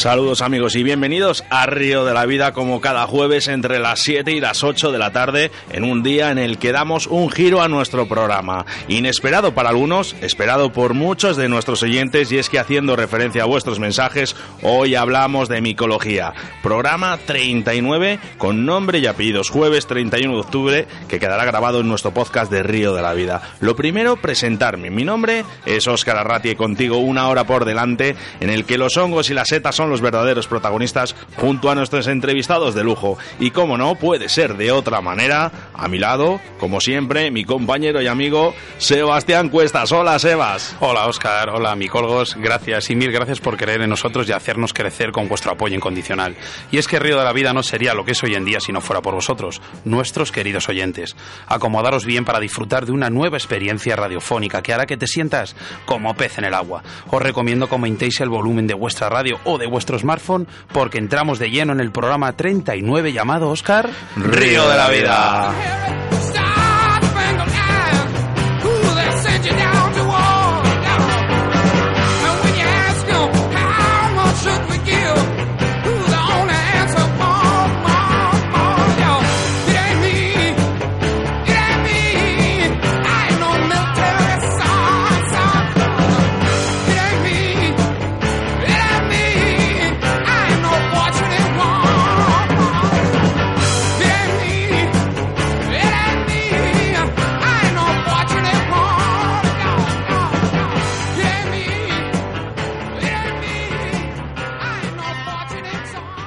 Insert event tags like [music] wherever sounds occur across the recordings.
Saludos amigos y bienvenidos a Río de la Vida como cada jueves entre las 7 y las 8 de la tarde en un día en el que damos un giro a nuestro programa. Inesperado para algunos, esperado por muchos de nuestros oyentes y es que haciendo referencia a vuestros mensajes, hoy hablamos de micología. Programa 39 con nombre y apellidos jueves 31 de octubre que quedará grabado en nuestro podcast de Río de la Vida. Lo primero, presentarme. Mi nombre es Óscar Arratia y contigo una hora por delante en el que los hongos y las setas son los verdaderos protagonistas junto a nuestros entrevistados de lujo. Y como no puede ser de otra manera, a mi lado, como siempre, mi compañero y amigo Sebastián Cuestas. Hola, Sebas. Hola Oscar, hola Micolgos, gracias y mil gracias por creer en nosotros y hacernos crecer con vuestro apoyo incondicional. Y es que Río de la Vida no sería lo que es hoy en día si no fuera por vosotros, nuestros queridos oyentes. Acomodaros bien para disfrutar de una nueva experiencia radiofónica que hará que te sientas como pez en el agua. Os recomiendo que aumentéis el volumen de vuestra radio o de vuestro smartphone porque entramos de lleno en el programa 39 llamado Oscar Río de la Vida.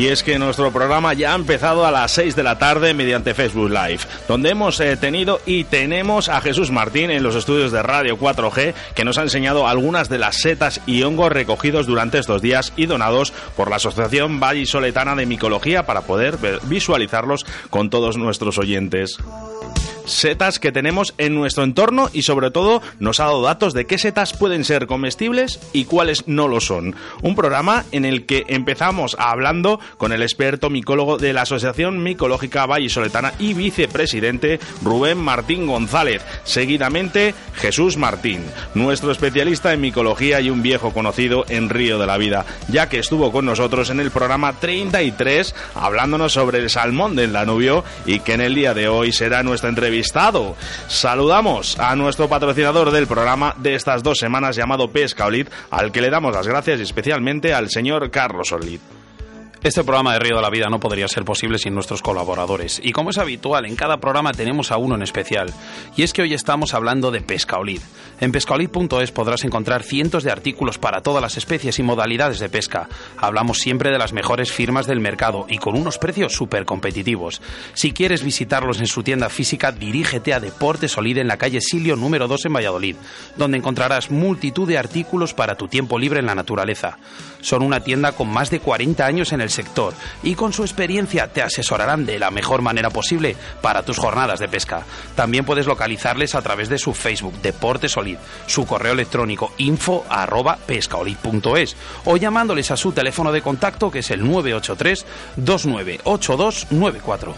Y es que nuestro programa ya ha empezado a las 6 de la tarde mediante Facebook Live, donde hemos eh, tenido y tenemos a Jesús Martín en los estudios de Radio 4G, que nos ha enseñado algunas de las setas y hongos recogidos durante estos días y donados por la Asociación Vallisoletana de Micología para poder visualizarlos con todos nuestros oyentes setas que tenemos en nuestro entorno y sobre todo nos ha dado datos de qué setas pueden ser comestibles y cuáles no lo son. Un programa en el que empezamos hablando con el experto micólogo de la Asociación Micológica Vallisoletana y vicepresidente Rubén Martín González. Seguidamente Jesús Martín, nuestro especialista en micología y un viejo conocido en Río de la Vida, ya que estuvo con nosotros en el programa 33 hablándonos sobre el salmón del Danubio y que en el día de hoy será nuestro Saludamos a nuestro patrocinador del programa de estas dos semanas llamado Pesca Olid, al que le damos las gracias especialmente al señor Carlos Olid. Este programa de Río de la Vida no podría ser posible sin nuestros colaboradores. Y como es habitual, en cada programa tenemos a uno en especial. Y es que hoy estamos hablando de Pescaolid. En pescaolid.es podrás encontrar cientos de artículos para todas las especies y modalidades de pesca. Hablamos siempre de las mejores firmas del mercado y con unos precios súper competitivos. Si quieres visitarlos en su tienda física, dirígete a Deportes Olid en la calle Silio número 2 en Valladolid, donde encontrarás multitud de artículos para tu tiempo libre en la naturaleza. Son una tienda con más de 40 años en el sector y con su experiencia te asesorarán de la mejor manera posible para tus jornadas de pesca. También puedes localizarles a través de su Facebook Deportes Olid, su correo electrónico info arroba pescaolid.es o llamándoles a su teléfono de contacto que es el 983 298294.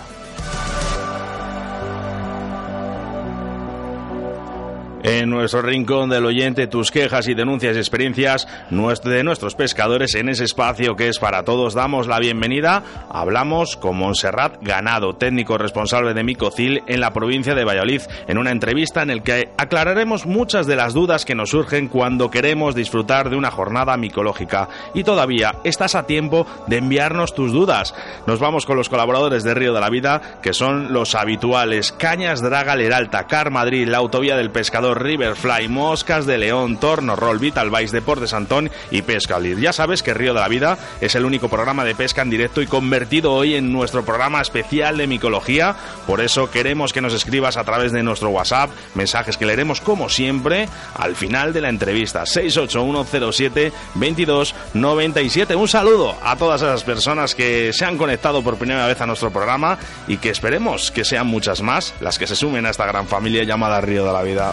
En nuestro rincón del oyente, tus quejas y denuncias y experiencias de nuestros pescadores en ese espacio que es para todos, damos la bienvenida. Hablamos con Montserrat Ganado, técnico responsable de Micocil en la provincia de Valladolid, en una entrevista en el que aclararemos muchas de las dudas que nos surgen cuando queremos disfrutar de una jornada micológica. Y todavía estás a tiempo de enviarnos tus dudas. Nos vamos con los colaboradores de Río de la Vida, que son los habituales Cañas Draga Leralta, Car Madrid, la Autovía del Pescador, Riverfly, Moscas de León, Torno, Roll, Vital Vice, Deportes Antón y Pesca Lir. Ya sabes que Río de la Vida es el único programa de pesca en directo y convertido hoy en nuestro programa especial de micología. Por eso queremos que nos escribas a través de nuestro WhatsApp, mensajes que leeremos como siempre al final de la entrevista. 681072297. Un saludo a todas esas personas que se han conectado por primera vez a nuestro programa y que esperemos que sean muchas más las que se sumen a esta gran familia llamada Río de la Vida.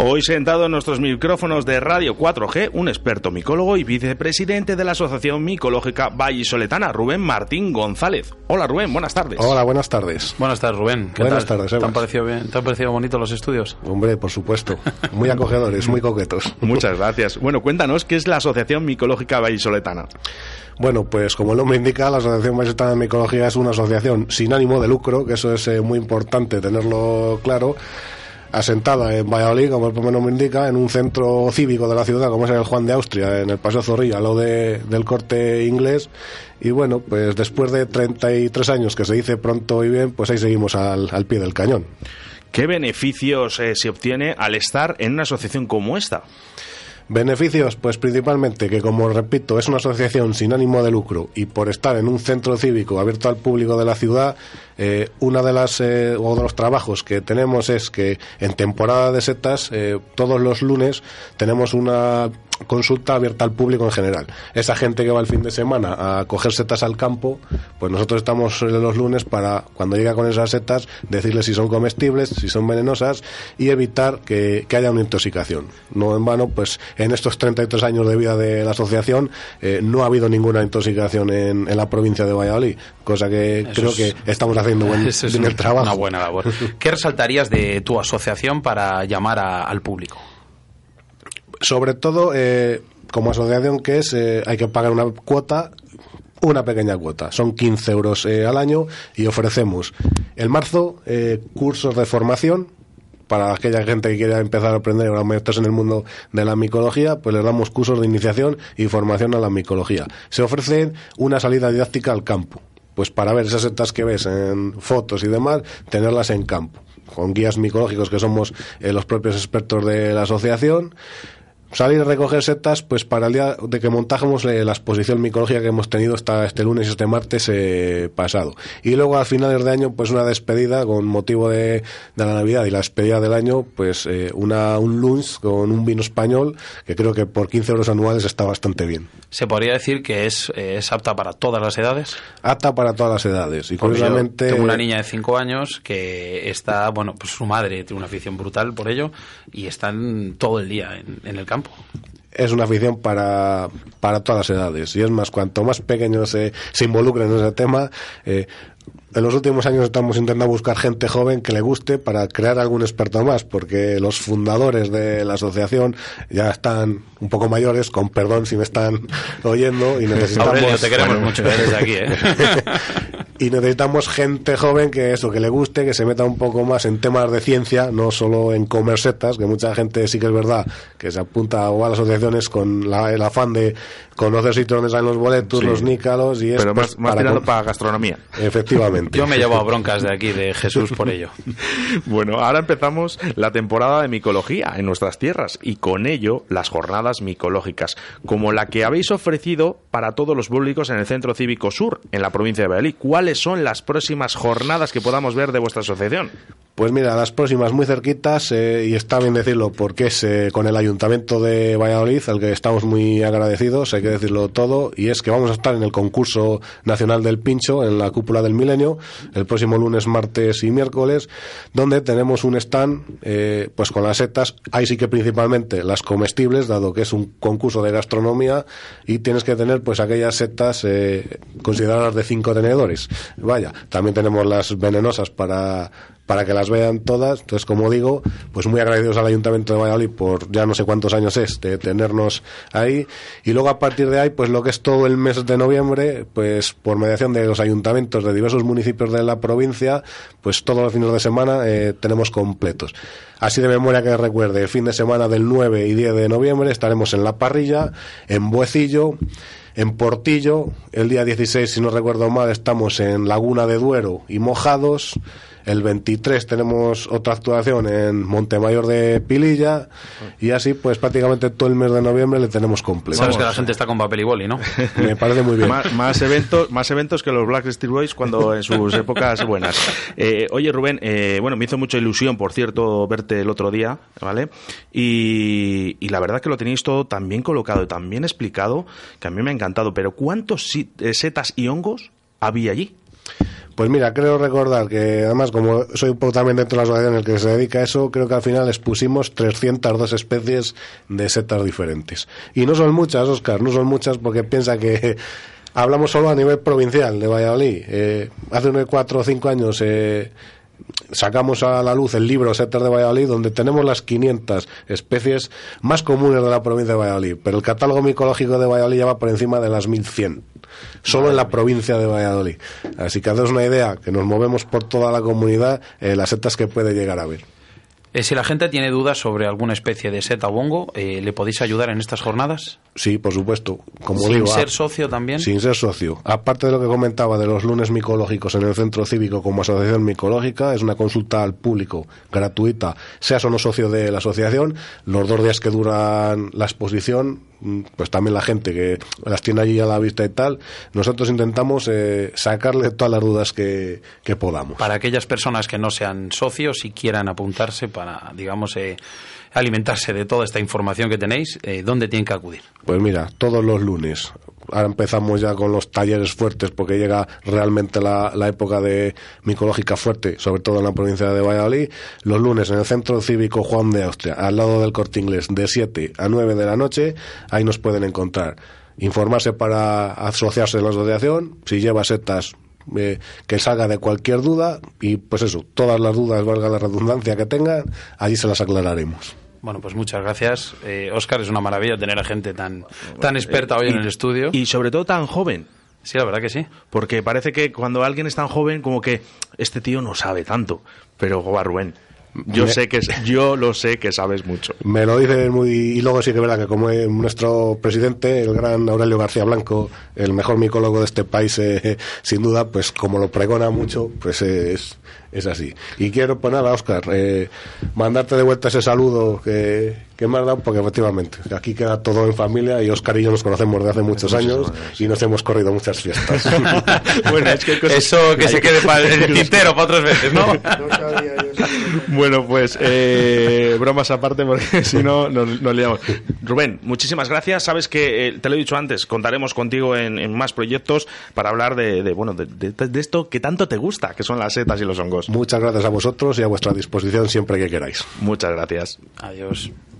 Hoy sentado en nuestros micrófonos de Radio 4G, un experto micólogo y vicepresidente de la Asociación Micológica Vallisoletana, Rubén Martín González. Hola Rubén, buenas tardes. Hola, buenas tardes. Buenas tardes, Rubén. ¿Qué Buenas tal? tardes, ¿Te han, parecido bien? ¿Te han parecido bonitos los estudios? Hombre, por supuesto. Muy acogedores, muy coquetos. Muchas gracias. Bueno, cuéntanos qué es la Asociación Micológica Vallisoletana. Bueno, pues como el nombre indica, la Asociación Vallisoletana de Micología es una asociación sin ánimo de lucro, que eso es eh, muy importante tenerlo claro, asentada en Valladolid, como el nombre indica, en un centro cívico de la ciudad, como es el Juan de Austria, en el Paseo Zorrilla, lado de- del corte inglés. Y bueno, pues después de 33 años, que se dice pronto y bien, pues ahí seguimos al, al pie del cañón. ¿Qué beneficios eh, se obtiene al estar en una asociación como esta? Beneficios, pues principalmente que, como repito, es una asociación sin ánimo de lucro y por estar en un centro cívico abierto al público de la ciudad, eh, una de las eh, o de los trabajos que tenemos es que en temporada de setas eh, todos los lunes tenemos una consulta abierta al público en general. Esa gente que va el fin de semana a coger setas al campo, pues nosotros estamos los lunes para, cuando llega con esas setas, decirles si son comestibles, si son venenosas y evitar que, que haya una intoxicación. No en vano, pues en estos 33 años de vida de la asociación eh, no ha habido ninguna intoxicación en, en la provincia de Valladolid, cosa que Eso creo es- que estamos haciendo buen, [laughs] Eso es bien el trabajo. una buena labor. ¿Qué resaltarías de tu asociación para llamar a- al público? Sobre todo eh, como asociación que es eh, hay que pagar una cuota una pequeña cuota son 15 euros eh, al año y ofrecemos en marzo eh, cursos de formación para aquella gente que quiera empezar a aprender a meterse en el mundo de la micología, pues les damos cursos de iniciación y formación a la micología. Se ofrece una salida didáctica al campo, pues para ver esas setas que ves en fotos y demás, tenerlas en campo, con guías micológicos que somos eh, los propios expertos de la asociación. Salir a recoger setas, pues para el día de que montamos eh, la exposición micológica que hemos tenido esta, este lunes y este martes eh, pasado. Y luego a finales de año, pues una despedida con motivo de, de la Navidad y la despedida del año, pues eh, una, un lunch con un vino español que creo que por 15 euros anuales está bastante bien. ¿Se podría decir que es, eh, es apta para todas las edades? Apta para todas las edades. Y curiosamente. tengo una niña de 5 años que está, bueno, pues su madre tiene una afición brutal por ello y están todo el día en, en el campo. Es una afición para, para todas las edades. Y es más, cuanto más pequeños se, se involucren en ese tema, eh, en los últimos años estamos intentando buscar gente joven que le guste para crear algún experto más, porque los fundadores de la asociación ya están un poco mayores, con perdón si me están oyendo, y [laughs] necesitamos... Aurelio, te queremos Bueno, mucho, desde aquí, ¿eh? [laughs] [laughs] y necesitamos gente joven que eso, que le guste, que se meta un poco más en temas de ciencia, no solo en comer setas, que mucha gente sí que es verdad que se apunta o a las asociaciones con la- el afán de conocer sitios donde salen los boletos, Sí. los nícalos y es Pero pues, más, más para tirando con- para gastronomía. Efectivamente. Yo me llevo a broncas de aquí, de Jesús, por ello. [laughs] Bueno, ahora empezamos la temporada de micología en nuestras tierras y con ello las jornadas micológicas, como la que habéis ofrecido para todos los públicos en el Centro Cívico Sur, en la provincia de Valladolid. ¿Cuáles son las próximas jornadas que podamos ver de vuestra asociación? Pues mira, las próximas muy cerquitas, eh, y está bien decirlo porque es eh, con el Ayuntamiento de Valladolid, al que estamos muy agradecidos, hay que decirlo todo, y es que vamos a estar en el concurso nacional del pincho, en la cúpula del milenio, el próximo lunes, martes y miércoles, donde tenemos un stand eh, pues con las setas, ahí sí que principalmente las comestibles, dado que es un concurso de gastronomía, y tienes que tener pues aquellas setas eh, consideradas de cinco tenedores. Vaya, también tenemos las venenosas para para que las vean todas. Entonces, como digo, pues muy agradecidos al Ayuntamiento de Valladolid por ya no sé cuántos años es de tenernos ahí. Y luego a partir de ahí, pues lo que es todo el mes de noviembre, pues por mediación de los ayuntamientos de diversos municipios de la provincia, pues todos los fines de semana eh, tenemos completos. Así de memoria que recuerde, el fin de semana del 9 y 10 de noviembre estaremos en La Parrilla, en Buecillo, en Portillo, el día 16, si no recuerdo mal, estamos en Laguna de Duero y Mojados. El 23 tenemos otra actuación en Montemayor de Pililla y así pues prácticamente todo el mes de noviembre le tenemos completo. Sabes que la gente está con papel y boli, ¿no? [laughs] Me parece muy bien. Más, más eventos, más eventos que los Black Boys cuando en sus [laughs] épocas buenas. Eh, oye, Rubén, eh, bueno, me hizo mucha ilusión, por cierto, verte el otro día, ¿vale? Y, y la verdad que lo tenéis todo tan bien colocado y tan bien explicado que a mí me ha encantado. Pero ¿cuántos eh, setas y hongos había allí? Pues mira, creo recordar que además como soy también dentro de la asociación en el que se dedica a eso, creo que al final expusimos 302 especies de setas diferentes. Y no son muchas, Oscar, no son muchas porque piensa que hablamos solo a nivel provincial de Valladolid. Eh, hace unos cuatro o cinco años eh, sacamos a la luz el libro Setas de Valladolid, donde tenemos las 500 especies más comunes de la provincia de Valladolid, pero el catálogo micológico de Valladolid ya va por encima de las 1100, solo en la provincia de Valladolid. Así que haceros una idea, que nos movemos por toda la comunidad, eh, las setas que puede llegar a ver. Eh, si la gente tiene dudas sobre alguna especie de seta o hongo, eh, ¿le podéis ayudar en estas jornadas? Sí, por supuesto. Como Sin digo, ser socio también. Sin ser socio. Aparte de lo que comentaba de los lunes micológicos en el centro cívico como asociación micológica, es una consulta al público gratuita, seas o no socio de la asociación. Los dos días que duran la exposición, pues también la gente que las tiene allí a la vista y tal, nosotros intentamos eh, sacarle todas las dudas que, que podamos. Para aquellas personas que no sean socios y quieran apuntarse para, digamos, eh, alimentarse de toda esta información que tenéis, eh, ¿dónde tienen que acudir? Pues mira, todos los lunes. Ahora empezamos ya con los talleres fuertes porque llega realmente la, la época de micológica fuerte, sobre todo en la provincia de Valladolid. Los lunes en el Centro Cívico Juan de Austria, al lado del Corte Inglés, de 7 a 9 de la noche, ahí nos pueden encontrar. Informarse para asociarse a la asociación, si lleva setas eh, que salga de cualquier duda y pues eso, todas las dudas, valga la redundancia que tengan, allí se las aclararemos. Bueno, pues muchas gracias. Eh, Óscar, es una maravilla tener a gente tan, tan experta hoy Y- en el estudio. Y sobre todo tan joven. Sí, la verdad que sí. Porque parece que cuando alguien es tan joven, como que este tío no sabe tanto. Pero, joder, Rubén, yo Me- sé que yo lo sé que sabes mucho. Me lo dicen muy. Y luego sí que es verdad que, como es nuestro presidente, el gran Aurelio García Blanco, el mejor micólogo de este país, eh, [laughs] sin duda, pues como lo pregona mucho, pues es, es así. Y quiero, pues nada, Oscar, eh, mandarte de vuelta ese saludo que, que me has dado, porque efectivamente, aquí queda todo en familia y Oscar y yo nos conocemos de hace muchos años y nos hemos corrido muchas fiestas. [laughs] bueno, es que hay cosas- Eso que se quede para el tintero para otras veces, ¿no? [laughs] Bueno, pues eh, bromas aparte, porque [laughs] si no nos, nos liamos. Rubén, muchísimas gracias. Sabes que, eh, te lo he dicho antes, contaremos contigo en, en más proyectos para hablar de, de, bueno, de, de- de esto que tanto te gusta, que son las setas y los hongos. Muchas gracias a vosotros y a vuestra disposición siempre que queráis. Muchas gracias. Adiós.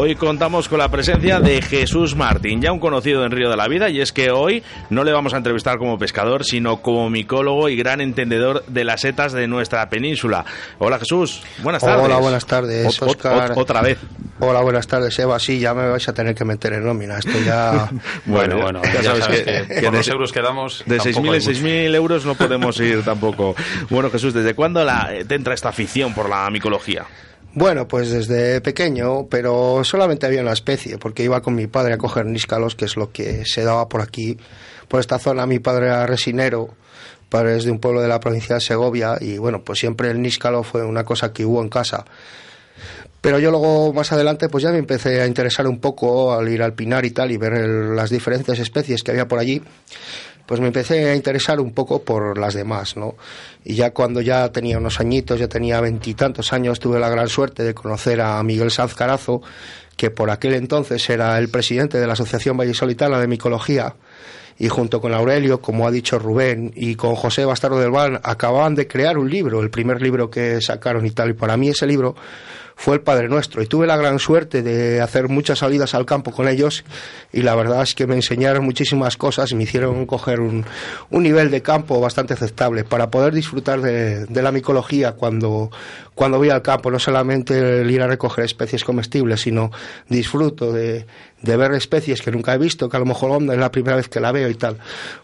Hoy contamos con la presencia de Jesús Martín, ya un conocido en Río de la Vida, y es que hoy no le vamos a entrevistar como pescador, sino como micólogo y gran entendedor de las setas de nuestra península. Hola Jesús, buenas tardes. Hola, buenas tardes, Ot- ot- otra vez. Hola, buenas tardes, Eva. Sí, ya me vais a tener que meter en nómina. Esto ya. [laughs] Bueno, bueno, ya, sabes, que, que con de- los euros que damos... De tampoco 6.000 hay en 6.000 euros no podemos ir tampoco. Bueno, Jesús, ¿desde cuándo la, te entra esta afición por la micología? Bueno, pues desde pequeño, pero solamente había una especie, porque iba con mi padre a coger níscalos, que es lo que se daba por aquí, por esta zona. Mi padre era resinero, padre es de un pueblo de la provincia de Segovia, y bueno, pues siempre el níscalo fue una cosa que hubo en casa. Pero yo luego, más adelante, pues ya me empecé a interesar un poco al ir al Pinar y tal, y ver el- las diferentes especies que había por allí. Pues me empecé a interesar un poco por las demás, ¿no? Y ya cuando ya tenía unos añitos, ya tenía veintitantos años, tuve la gran suerte de conocer a Miguel Sanz Carazo, que por aquel entonces era el presidente de la Asociación Vallisolitana de Micología, y junto con Aurelio, como ha dicho Rubén, y con José Bastardo del Val, acababan de crear un libro, el primer libro que sacaron y tal. Y para mí ese libro fue el Padre Nuestro. Y tuve la gran suerte de hacer muchas salidas al campo con ellos y la verdad es que me enseñaron muchísimas cosas y me hicieron coger un, un nivel de campo bastante aceptable para poder disfrutar de, de la micología cuando, cuando voy al campo. No solamente el ir a recoger especies comestibles, sino disfruto de, de ver especies que nunca he visto, que a lo mejor onda es la primera vez que la veo y tal.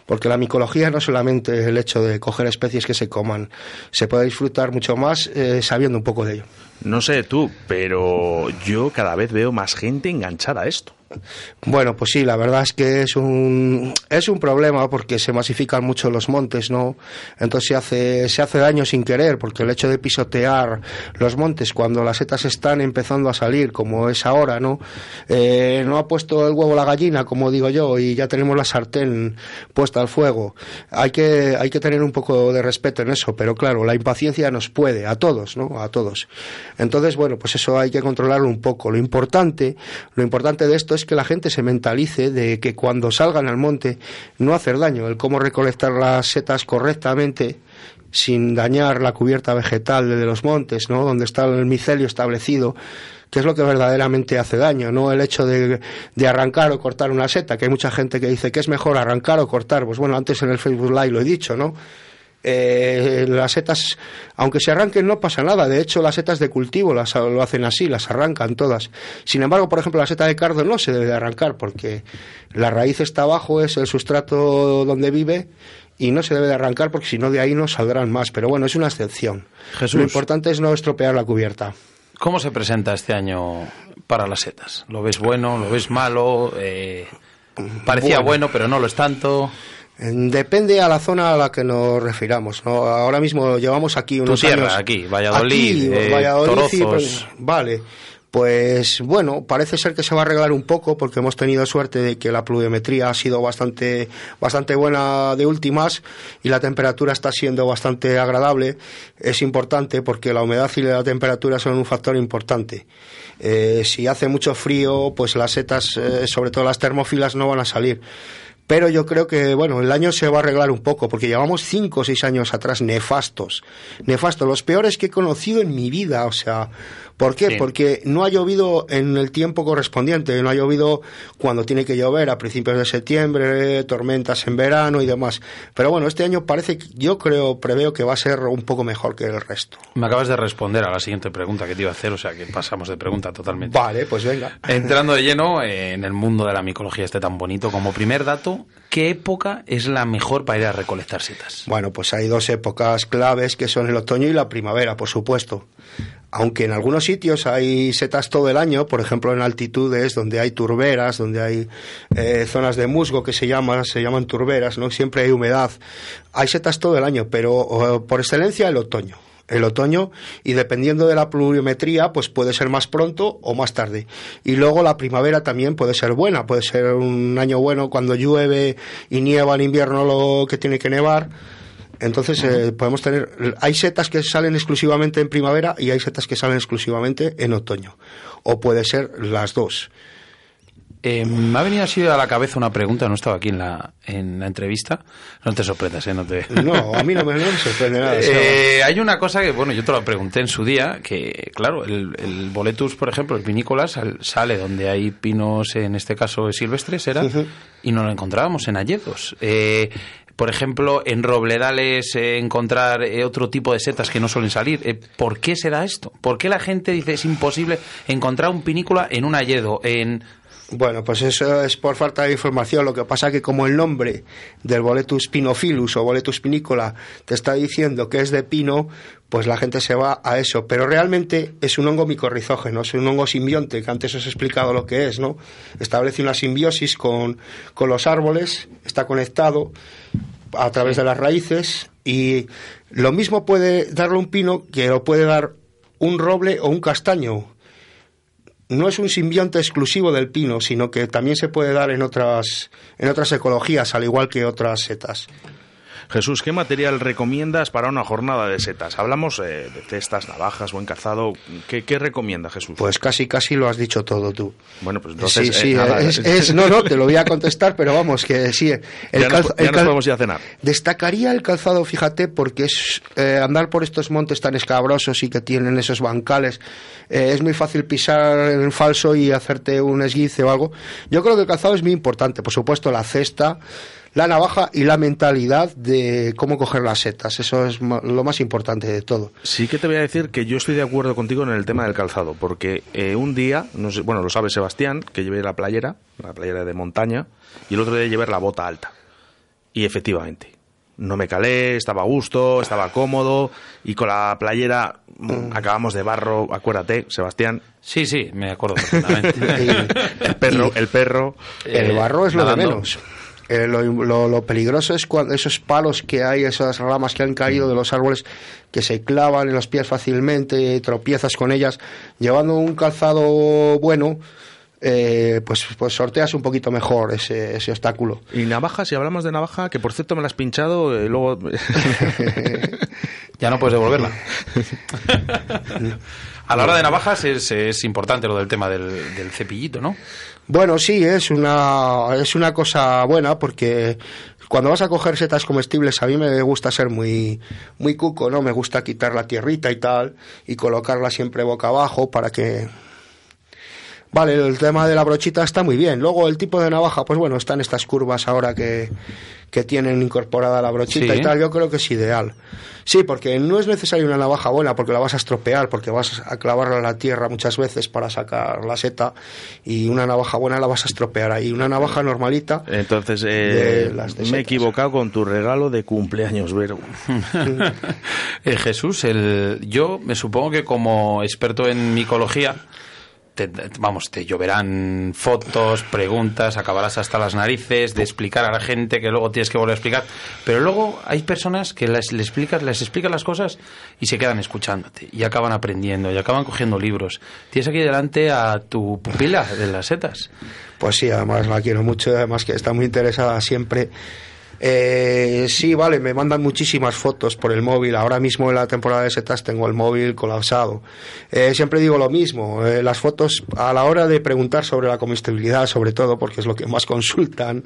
Porque la micología no es solamente el hecho de coger especies que se coman, se puede disfrutar mucho más eh, sabiendo un poco de ello. No sé tú, pero yo cada vez veo más gente enganchada a esto. Bueno, pues sí, la verdad es que es un, es un problema porque se masifican mucho los montes, ¿no? Entonces se hace, se hace daño sin querer porque el hecho de pisotear los montes cuando las setas están empezando a salir, como es ahora, ¿no? Eh, no ha puesto el huevo la gallina, como digo yo, y ya tenemos la sartén puesta al fuego. Hay que, hay que tener un poco de respeto en eso, pero claro, la impaciencia nos puede, a todos, ¿no? A todos. Entonces, bueno, pues eso hay que controlarlo un poco. Lo importante, lo importante de esto es que la gente se mentalice de que cuando salgan al monte no hacer daño, el cómo recolectar las setas correctamente sin dañar la cubierta vegetal de los montes, ¿no? Donde está el micelio establecido, que es lo que verdaderamente hace daño, no el hecho de, de arrancar o cortar una seta, que hay mucha gente que dice que es mejor arrancar o cortar. Pues bueno, antes en el Facebook Live lo he dicho, ¿no? Eh, las setas, aunque se arranquen, no pasa nada. De hecho, las setas de cultivo las, lo hacen así, las arrancan todas. Sin embargo, por ejemplo, la seta de cardo no se debe de arrancar porque la raíz está abajo, es el sustrato donde vive y no se debe de arrancar porque si no de ahí no saldrán más. Pero bueno, es una excepción. Jesús. Lo importante es no estropear la cubierta. ¿Cómo se presenta este año para las setas? ¿Lo ves bueno? ¿Lo ves malo? Eh, parecía Bueno. bueno, pero no lo es tanto. Depende a la zona a la que nos refiramos. ¿no? Ahora mismo llevamos aquí unos tierra, años- aquí, Valladolid, Aquí, eh, Valladolid, pues, vale. Pues bueno, parece ser que se va a arreglar un poco porque hemos tenido suerte de que la pluviometría ha sido bastante, bastante buena de últimas y la temperatura está siendo bastante agradable. Es importante porque la humedad y la temperatura son un factor importante. Eh, si hace mucho frío, pues las setas, eh, sobre todo las termófilas, no van a salir. Pero yo creo que, bueno, el año se va a arreglar un poco, porque llevamos cinco o seis años atrás nefastos. Nefastos, los peores que he conocido en mi vida, o sea, ¿por qué? Sí. Porque no ha llovido en el tiempo correspondiente, no ha llovido cuando tiene que llover, a principios de septiembre, tormentas en verano y demás. Pero bueno, este año parece, yo creo, preveo que va a ser un poco mejor que el resto. Me acabas de responder a la siguiente pregunta que te iba a hacer, o sea que pasamos de pregunta totalmente. Vale, pues venga. Entrando de lleno en el mundo de la micología este tan bonito, como primer dato, ¿qué época es la mejor para ir a recolectar setas? Bueno, pues hay dos épocas claves que son el otoño y la primavera, por supuesto. Aunque en algunos sitios hay setas todo el año, por ejemplo en altitudes donde hay turberas, donde hay eh, zonas de musgo que se llaman, se llaman turberas, ¿no? Siempre hay humedad. Hay setas todo el año, pero oh, por excelencia el otoño. El otoño y dependiendo de la pluviometría, pues puede ser más pronto o más tarde. Y luego la primavera también puede ser buena, puede ser un año bueno cuando llueve y nieva en invierno lo que tiene que nevar. Entonces eh, podemos tener, hay setas que salen exclusivamente en primavera y hay setas que salen exclusivamente en otoño. O puede ser las dos. Eh, me ha venido así a la cabeza una pregunta, no estaba aquí en la, en la entrevista. No te sorprendas, ¿eh? No, te... No, a mí no me, no [laughs] me sorprende nada. Eh, hay una cosa que, bueno, yo te lo pregunté en su día, que, claro, el, el boletus, por ejemplo, el vinícola sal- sale donde hay pinos, en este caso silvestres, era, y no lo encontrábamos en alledos. Eh, por ejemplo, en Robledales eh, encontrar eh, otro tipo de setas que no suelen salir. Eh, ¿Por qué se da esto? ¿Por qué la gente dice es imposible encontrar un pinícola en un alledo? En... Bueno, pues eso es por falta de información. Lo que pasa que como el nombre del Boletus pinophilus o Boletus pinicola te está diciendo que es de pino, pues la gente se va a eso. Pero realmente es un hongo micorrizógeno, es un hongo simbionte, que antes os he explicado lo que es, ¿no? Establece una simbiosis con, con los árboles, está conectado a través de las raíces y lo mismo puede darle un pino que lo puede dar un roble o un castaño no es un simbionte exclusivo del pino, sino que también se puede dar en otras, en otras ecologías, al igual que otras setas. Jesús, ¿qué material recomiendas para una jornada de setas? Hablamos eh, de cestas, navajas, buen calzado. ¿Qué, qué recomienda Jesús? Pues casi, casi lo has dicho todo tú. bueno, pues entonces... sí, eh, sí, nada, es, es- no, no, te lo voy a contestar, pero vamos, que sí. El ya nos, ya el nos podemos ir a cenar. Destacaría el calzado, fíjate, porque es eh, andar por estos montes tan escabrosos y que tienen esos bancales. eh, es muy fácil pisar en falso y hacerte un esguice o algo. Yo creo que el calzado es muy importante. Por supuesto, la cesta, la navaja y la mentalidad de cómo coger las setas. Eso es lo más importante de todo. Sí que te voy a decir que yo estoy de acuerdo contigo en el tema del calzado, porque eh, un día, no sé, bueno, lo sabe Sebastián, que llevé la playera, la playera de montaña, y el otro día llevé la bota alta. Y efectivamente, no me calé, estaba a gusto, estaba cómodo, y con la playera mm, acabamos de barro, acuérdate, Sebastián, Sí, sí, me acuerdo perfectamente. [laughs] el perro, el perro. El barro es lo de menos. Eh, lo, lo- lo peligroso es cuando esos palos que hay, esas ramas que han caído de los árboles que se clavan en los pies fácilmente, tropiezas con ellas, llevando un calzado bueno, eh, pues, pues sorteas un poquito mejor ese, ese obstáculo. Y navaja, si hablamos de navaja, que por cierto me la has pinchado, eh, luego... [laughs] Ya no puedes devolverla. [laughs] A la hora de navajas es, es importante lo del tema del, del cepillito, ¿no? Bueno, sí, es una, es una cosa buena porque cuando vas a coger setas comestibles a mí me gusta ser muy, muy cuco, ¿no? Me gusta quitar la tierrita y tal y colocarla siempre boca abajo para que... Vale, el tema de la brochita está muy bien. Luego el tipo de navaja, pues bueno, están estas curvas ahora que, que tienen incorporada la brochita Sí. y tal. Yo creo que es ideal. Sí, porque no es necesaria una navaja buena porque la vas a estropear, porque vas a clavarla en la tierra muchas veces para sacar la seta y una navaja buena la vas a estropear ahí. Una navaja normalita, Entonces, eh, De las de me he equivocado con tu regalo de cumpleaños, Vero. [laughs] Eh, Jesús, el, yo me supongo que como experto en micología, te- vamos, te lloverán fotos, preguntas, acabarás hasta las narices de explicar a la gente que luego tienes que volver a explicar. Pero luego hay personas que les, les explicas, les explicas las cosas y se quedan escuchándote y acaban aprendiendo y acaban cogiendo libros. Tienes aquí delante a tu pupila de las setas. pues sí, además la quiero mucho además que está muy interesada siempre. Eh, sí, vale, me mandan muchísimas fotos por el móvil. Ahora mismo en la temporada de setas tengo el móvil colapsado. Eh, siempre digo lo mismo. eh, las fotos, a la hora de preguntar sobre la comestibilidad, sobre todo, porque es lo que más consultan,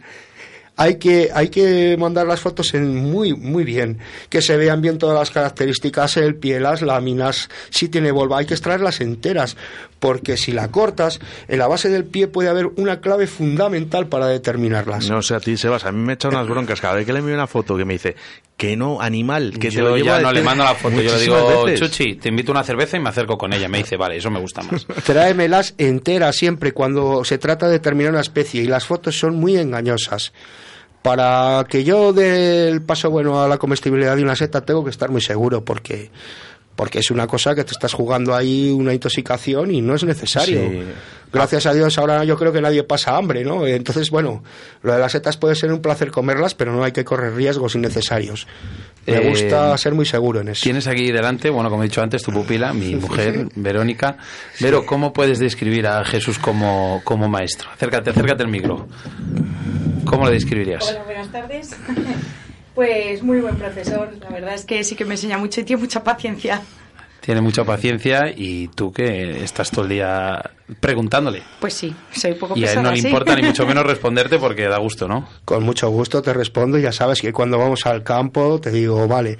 hay que, hay que mandar las fotos en muy, muy bien, que se vean bien todas las características, el pie, las láminas, si tiene volva, hay que extraerlas enteras, porque si la cortas, en la base del pie puede haber una clave fundamental para determinarlas. No sé a ti, Sebas, a mí me echa unas [laughs] broncas cada vez que le envío una foto que me dice que no, animal, que te yo lo llevo ya no le mando la foto, yo le digo, veces. Chuchi, te invito a una cerveza y me acerco con ella. Me dice, vale, eso me gusta más. [laughs] Tráemelas enteras siempre cuando se trata de determinar una especie y las fotos son muy engañosas. Para que yo dé el paso bueno a la comestibilidad de una seta tengo que estar muy seguro porque porque es una cosa que te estás jugando ahí una intoxicación y no es necesario. Sí. Gracias a Dios ahora yo creo que nadie pasa hambre, ¿no? Entonces, bueno, lo de las setas puede ser un placer comerlas, pero no hay que correr riesgos innecesarios. Me Eh, gusta ser muy seguro en eso. Tienes aquí delante, bueno, como he dicho antes, tu pupila, mi mujer, Verónica. Vero, ¿cómo puedes describir a Jesús como, como maestro? Acércate, acércate al micro. ¿Cómo le describirías? Hola, buenas tardes. [laughs] Pues muy buen profesor, la verdad es que sí que me enseña mucho y tiene mucha paciencia. Tiene mucha paciencia y tú que estás todo el día preguntándole. Pues sí, soy un poco Y a él no le importa ni mucho menos [laughs] responderte porque da gusto, ¿no? Con mucho gusto te respondo. Ya sabes que cuando vamos al campo te digo, vale,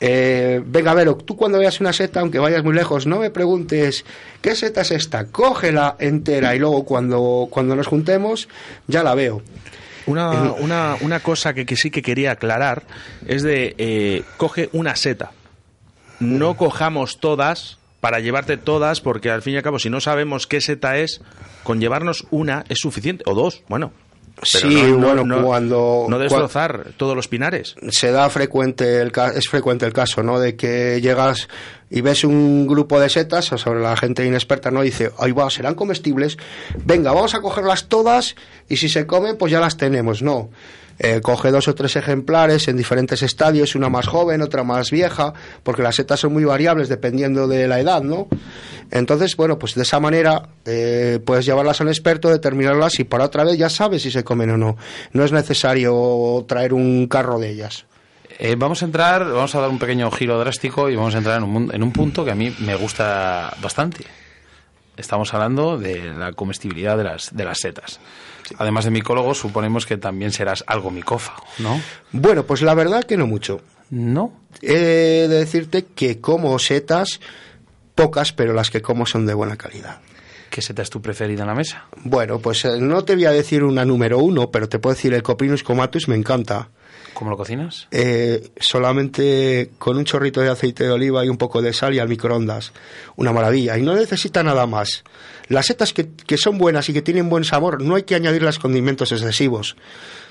eh, venga, Vero, tú cuando veas una seta, aunque vayas muy lejos, no me preguntes qué seta es esta, cógela entera y luego cuando, cuando nos juntemos ya la veo. Una, una, una cosa que, que sí que quería aclarar es de eh, coge una seta. No cojamos todas para llevarte todas, porque al fin y al cabo, si no sabemos qué seta es, con llevarnos una es suficiente, o dos, bueno. Pero Sí, no- no- bueno, no- cuando- No destrozar todos los pinares. se da frecuente el ca- es frecuente el caso, ¿no? De que llegas y ves un grupo de setas, o sobre la gente inexperta, ¿no? Dice, ahí va, serán comestibles, venga, vamos a cogerlas todas y si se comen, pues ya las tenemos, no. Eh, coge dos o tres ejemplares en diferentes estadios, una más joven, otra más vieja, porque las setas son muy variables dependiendo de la edad, ¿no? Entonces, bueno, pues de esa manera eh, puedes llevarlas a un experto, determinarlas y para otra vez ya sabes si se comen o no. No es necesario traer un carro de ellas. Eh, vamos a entrar, vamos a dar un pequeño giro drástico y vamos a entrar en un, en un punto que a mí me gusta bastante. Estamos hablando de la comestibilidad de las, de las setas. Además de micólogo, suponemos que también serás algo micófago, ¿no? Bueno, pues la verdad que no mucho. ¿No? He de decirte que como setas, pocas, pero las que como son de buena calidad. ¿Qué seta es tu preferida en la mesa? Bueno, pues eh, no te voy a decir una número uno, pero te puedo decir el Coprinus comatus me encanta. ¿Cómo lo cocinas? Eh, solamente con un chorrito de aceite de oliva y un poco de sal y al microondas. Una maravilla. Y no necesita nada más. Las setas que, que son buenas y que tienen buen sabor, no hay que añadirlas condimentos excesivos.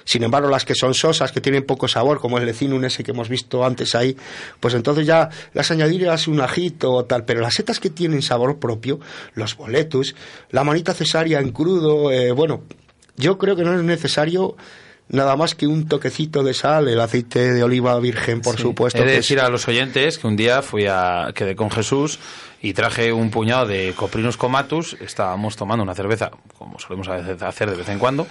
Sin embargo, las que son sosas, que tienen poco sabor, como el lecinum ese que hemos visto antes ahí, pues entonces ya las añadirías un ajito o tal. Pero las setas que tienen sabor propio, los boletus, la manita cesárea en crudo, eh, bueno, yo creo que no es necesario nada más que un toquecito de sal, el aceite de oliva virgen, por Sí. supuesto. He de decir es- a los oyentes que un día fui a quedé con Jesús y traje un puñado de Coprinus comatus. Estábamos tomando una cerveza, como solemos hacer de vez en cuando.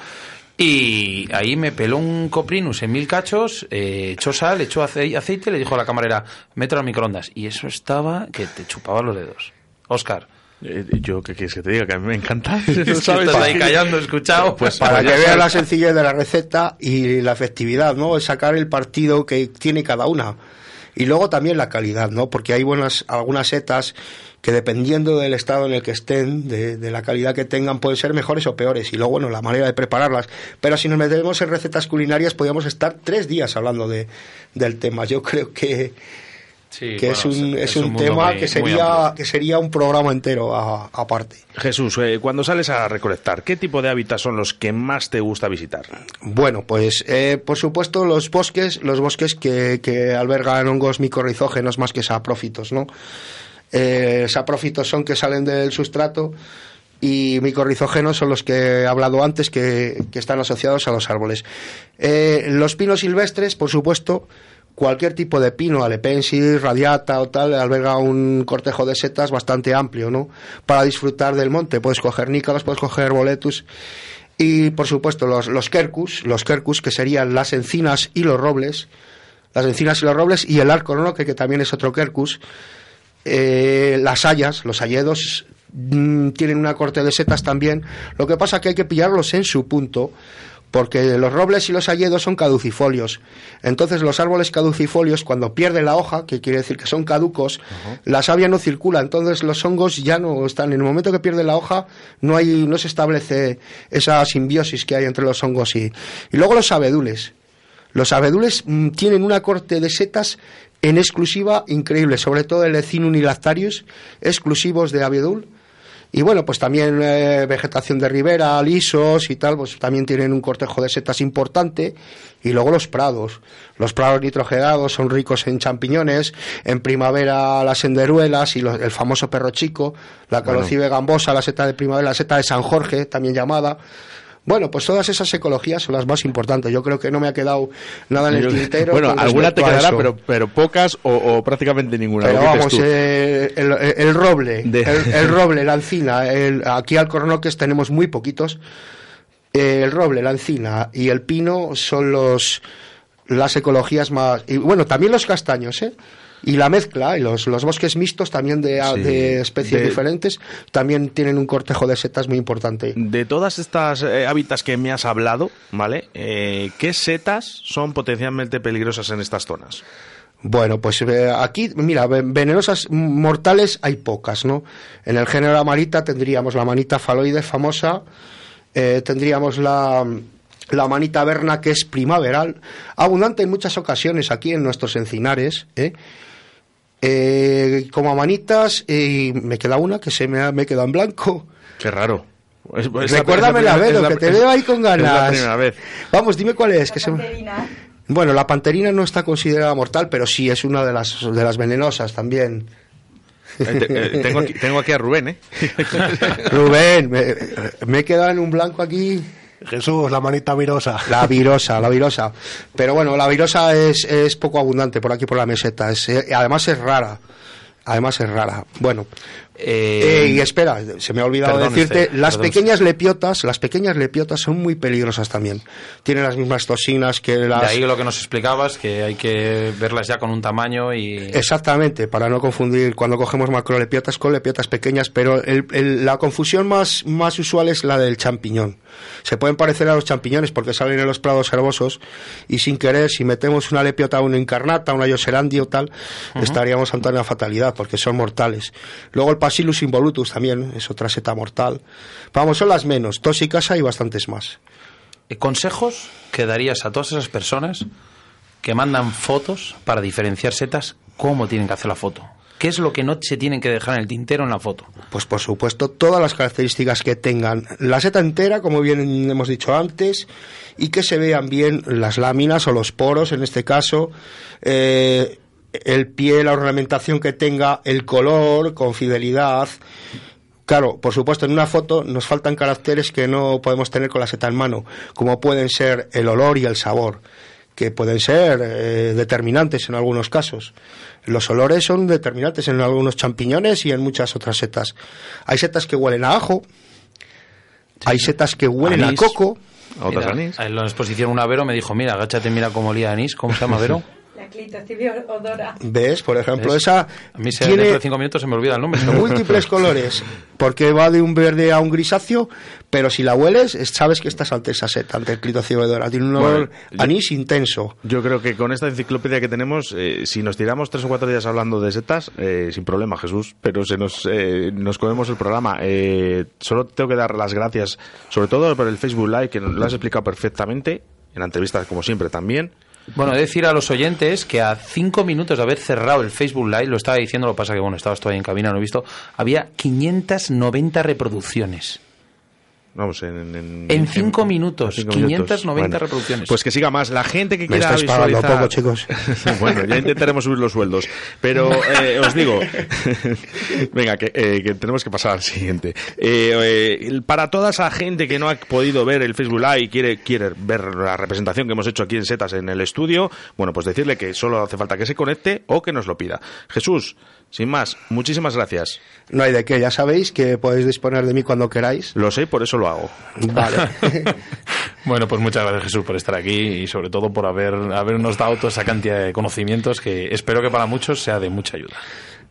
Y ahí me peló un Coprinus en mil cachos, eh, echó sal, echó ace- aceite le dijo a la camarera, mételo al microondas. Y eso estaba que te chupaba los dedos. Oscar. Eh, yo, ¿qué quieres que te diga? Que a mí me encanta. [laughs] Es que [laughs] estás ahí [laughs] callando, escuchado. Pues para que veas sabes. la sencillez de la receta y la efectividad, ¿no? Es sacar el partido que tiene cada una. Y luego también la calidad, ¿no? Porque hay buenas, algunas setas que dependiendo del estado en el que estén, de, de la calidad que tengan, pueden ser mejores o peores. Y luego, bueno, la manera de prepararlas. Pero si nos metemos en recetas culinarias, podríamos estar tres días hablando de, del tema. Yo creo que, Sí, que es un, es un tema muy- que sería, que sería un programa entero aparte. Jesús, eh, cuando sales a recolectar, ¿qué tipo de hábitats son los que más te gusta visitar? Bueno, pues eh, por supuesto los bosques, los bosques que, que albergan hongos micorrizógenos más que saprófitos, ¿no? Eh, saprófitos son que salen del sustrato y micorrizógenos son los que he hablado antes que, que están asociados a los árboles. Eh, los pinos silvestres, por supuesto, cualquier tipo de pino, alepensis, radiata o tal, alberga un cortejo de setas bastante amplio, ¿no? Para disfrutar del monte. Puedes coger nícalos, puedes coger boletus. Y, por supuesto, los, los los quercus, que serían las encinas y los robles, las encinas y los robles, y el arco que, que también es otro quercus. Eh, las hayas, los hayedos, mm, tienen una corte de setas también. Lo que pasa es que hay que pillarlos en su punto, porque los robles y los hayedos son caducifolios. Entonces los árboles caducifolios, cuando pierden la hoja, que quiere decir que son caducos, la savia no circula, entonces los hongos ya no están. En el momento que pierden la hoja, no hay, no se establece esa simbiosis que hay entre los hongos y. Y luego los abedules. Los abedules mm, tienen una corte de setas en exclusiva increíble, sobre todo el Ecinum Lactarius, exclusivos de abedul. Y bueno, pues también eh, vegetación de ribera, lisos y tal, pues también tienen un cortejo de setas importante. Y luego los prados. Los prados nitrogenados son ricos en champiñones. En primavera las senderuelas y los- el famoso perro chico, la calocibe gambosa, la seta de primavera, la seta de San Jorge, también llamada. Bueno, pues todas esas ecologías son las más importantes. Yo creo que no me ha quedado nada en el tintero. bueno, alguna te quedará, pero, pero pocas o, o prácticamente ninguna. Pero ¿Qué dices vamos, eh, el, el roble, De- el, el roble, la encina, el, aquí alcornoques tenemos muy poquitos. Eh, el roble, la encina y el pino son los las ecologías más y bueno también los castaños, ¿eh? Y la mezcla, y los, los bosques mixtos también de, Sí. de especies De- diferentes, también tienen un cortejo de setas muy importante. De todas estas eh, hábitats que me has hablado, ¿vale? Eh, ¿Qué setas son potencialmente peligrosas en estas zonas? Bueno, pues eh, aquí, mira, ven- venenosas mortales hay pocas, ¿no? En el género amarita tendríamos la manita faloide famosa, eh, tendríamos la, la manita verna que es primaveral, abundante en muchas ocasiones aquí en nuestros encinares, ¿eh? Eh, como amanitas, y me queda una que se me ha me queda en blanco. Qué raro. Es- es la- Recuérdame la vez, la- que te es- veo ahí con es la ganas. vez. Vamos, dime cuál es. que se me- Bueno, la panterina no está considerada mortal, pero sí es una de las, de las venenosas también. Eh, te- eh, tengo, aquí, tengo aquí a Rubén, ¿eh? [laughs] Rubén, me, me he quedado en un blanco aquí. Jesús, la manita virosa. La virosa, la virosa. Pero bueno, la virosa es, es poco abundante por aquí por la meseta. Es, eh, además es rara. Además es rara. Bueno, Eh, eh, y espera, se me ha olvidado perdón, decirte, usted, las perdón pequeñas lepiotas, las pequeñas lepiotas son muy peligrosas también. Tienen las mismas toxinas que de las... ahí lo que nos explicabas, que hay que verlas ya con un tamaño y... Exactamente, para no confundir cuando cogemos macrolepiotas con lepiotas pequeñas, pero el- el- la confusión más, más usual es la del champiñón. Se pueden parecer a los champiñones porque salen en los prados herbosos y sin querer, si metemos una lepiota, una incarnata, una yoserandi o tal, estaríamos ante una fatalidad porque son mortales. Luego el Bacillus involutus también es otra seta mortal. Vamos, son las menos, tóxicas hay bastantes más. Eh, ¿Consejos que darías a todas esas personas que mandan fotos para diferenciar setas? ¿Cómo tienen que hacer la foto? ¿Qué es lo que no se tienen que dejar en el tintero en la foto? Pues por supuesto, todas las características que tengan la seta entera, como bien hemos dicho antes, y que se vean bien las láminas o los poros, en este caso, eh, el pie, la ornamentación que tenga, el color, con fidelidad. Claro, por supuesto, en una foto nos faltan caracteres que no podemos tener con la seta en mano, como pueden ser el olor y el sabor, que pueden ser eh, determinantes en algunos casos. Los olores son determinantes en algunos champiñones y en muchas otras setas. Hay setas que huelen a ajo, hay setas que huelen Anís. a coco, Otras Mira, anís. En la exposición una Vero me dijo, mira, agáchate, mira cómo olía anís. ¿Cómo se llama Vero? [laughs] Odora. ¿ves? Por ejemplo, ¿Ves? esa A mí se, tiene dentro de cinco minutos se me olvida el nombre. múltiples [laughs] colores, porque va de un verde a un grisáceo, pero si la hueles, es- sabes que estás ante esa seta, ante el clitociodora. Tiene un olor Bueno, yo- anís intenso. Yo creo que con esta enciclopedia que tenemos, eh, si nos tiramos tres o cuatro días hablando de setas, eh, sin problema, Jesús, pero se nos, eh, nos comemos el programa. Eh, solo tengo que dar las gracias, sobre todo por el Facebook Live, que nos lo has explicado perfectamente, en la entrevista, como siempre, también. Bueno, he de decir a los oyentes que a cinco minutos de haber cerrado el Facebook Live, lo estaba diciendo, lo que pasa que bueno, estabas todavía en cabina, no he visto, había 590 reproducciones. Vamos, en, en, En cinco minutos, cinco 590 reproducciones. Pues que siga más. La gente que Me quiera estáis pagando visualizar... poco, chicos. [laughs] bueno, ya intentaremos subir los sueldos. Pero eh, os digo, [laughs] venga, que, eh, que tenemos que pasar al siguiente. Eh, eh, para toda esa gente que no ha podido ver el Facebook Live y quiere, quiere ver la representación que hemos hecho aquí en Setas en el estudio, bueno, pues decirle que solo hace falta que se conecte o que nos lo pida. Jesús, sin más, muchísimas gracias. No hay de qué, ya sabéis que podéis disponer de mí cuando queráis. Lo sé, por eso lo hago. Vale. [laughs] Bueno, pues muchas gracias Jesús por estar aquí y sobre todo por haber, habernos dado toda esa cantidad de conocimientos que espero que para muchos sea de mucha ayuda.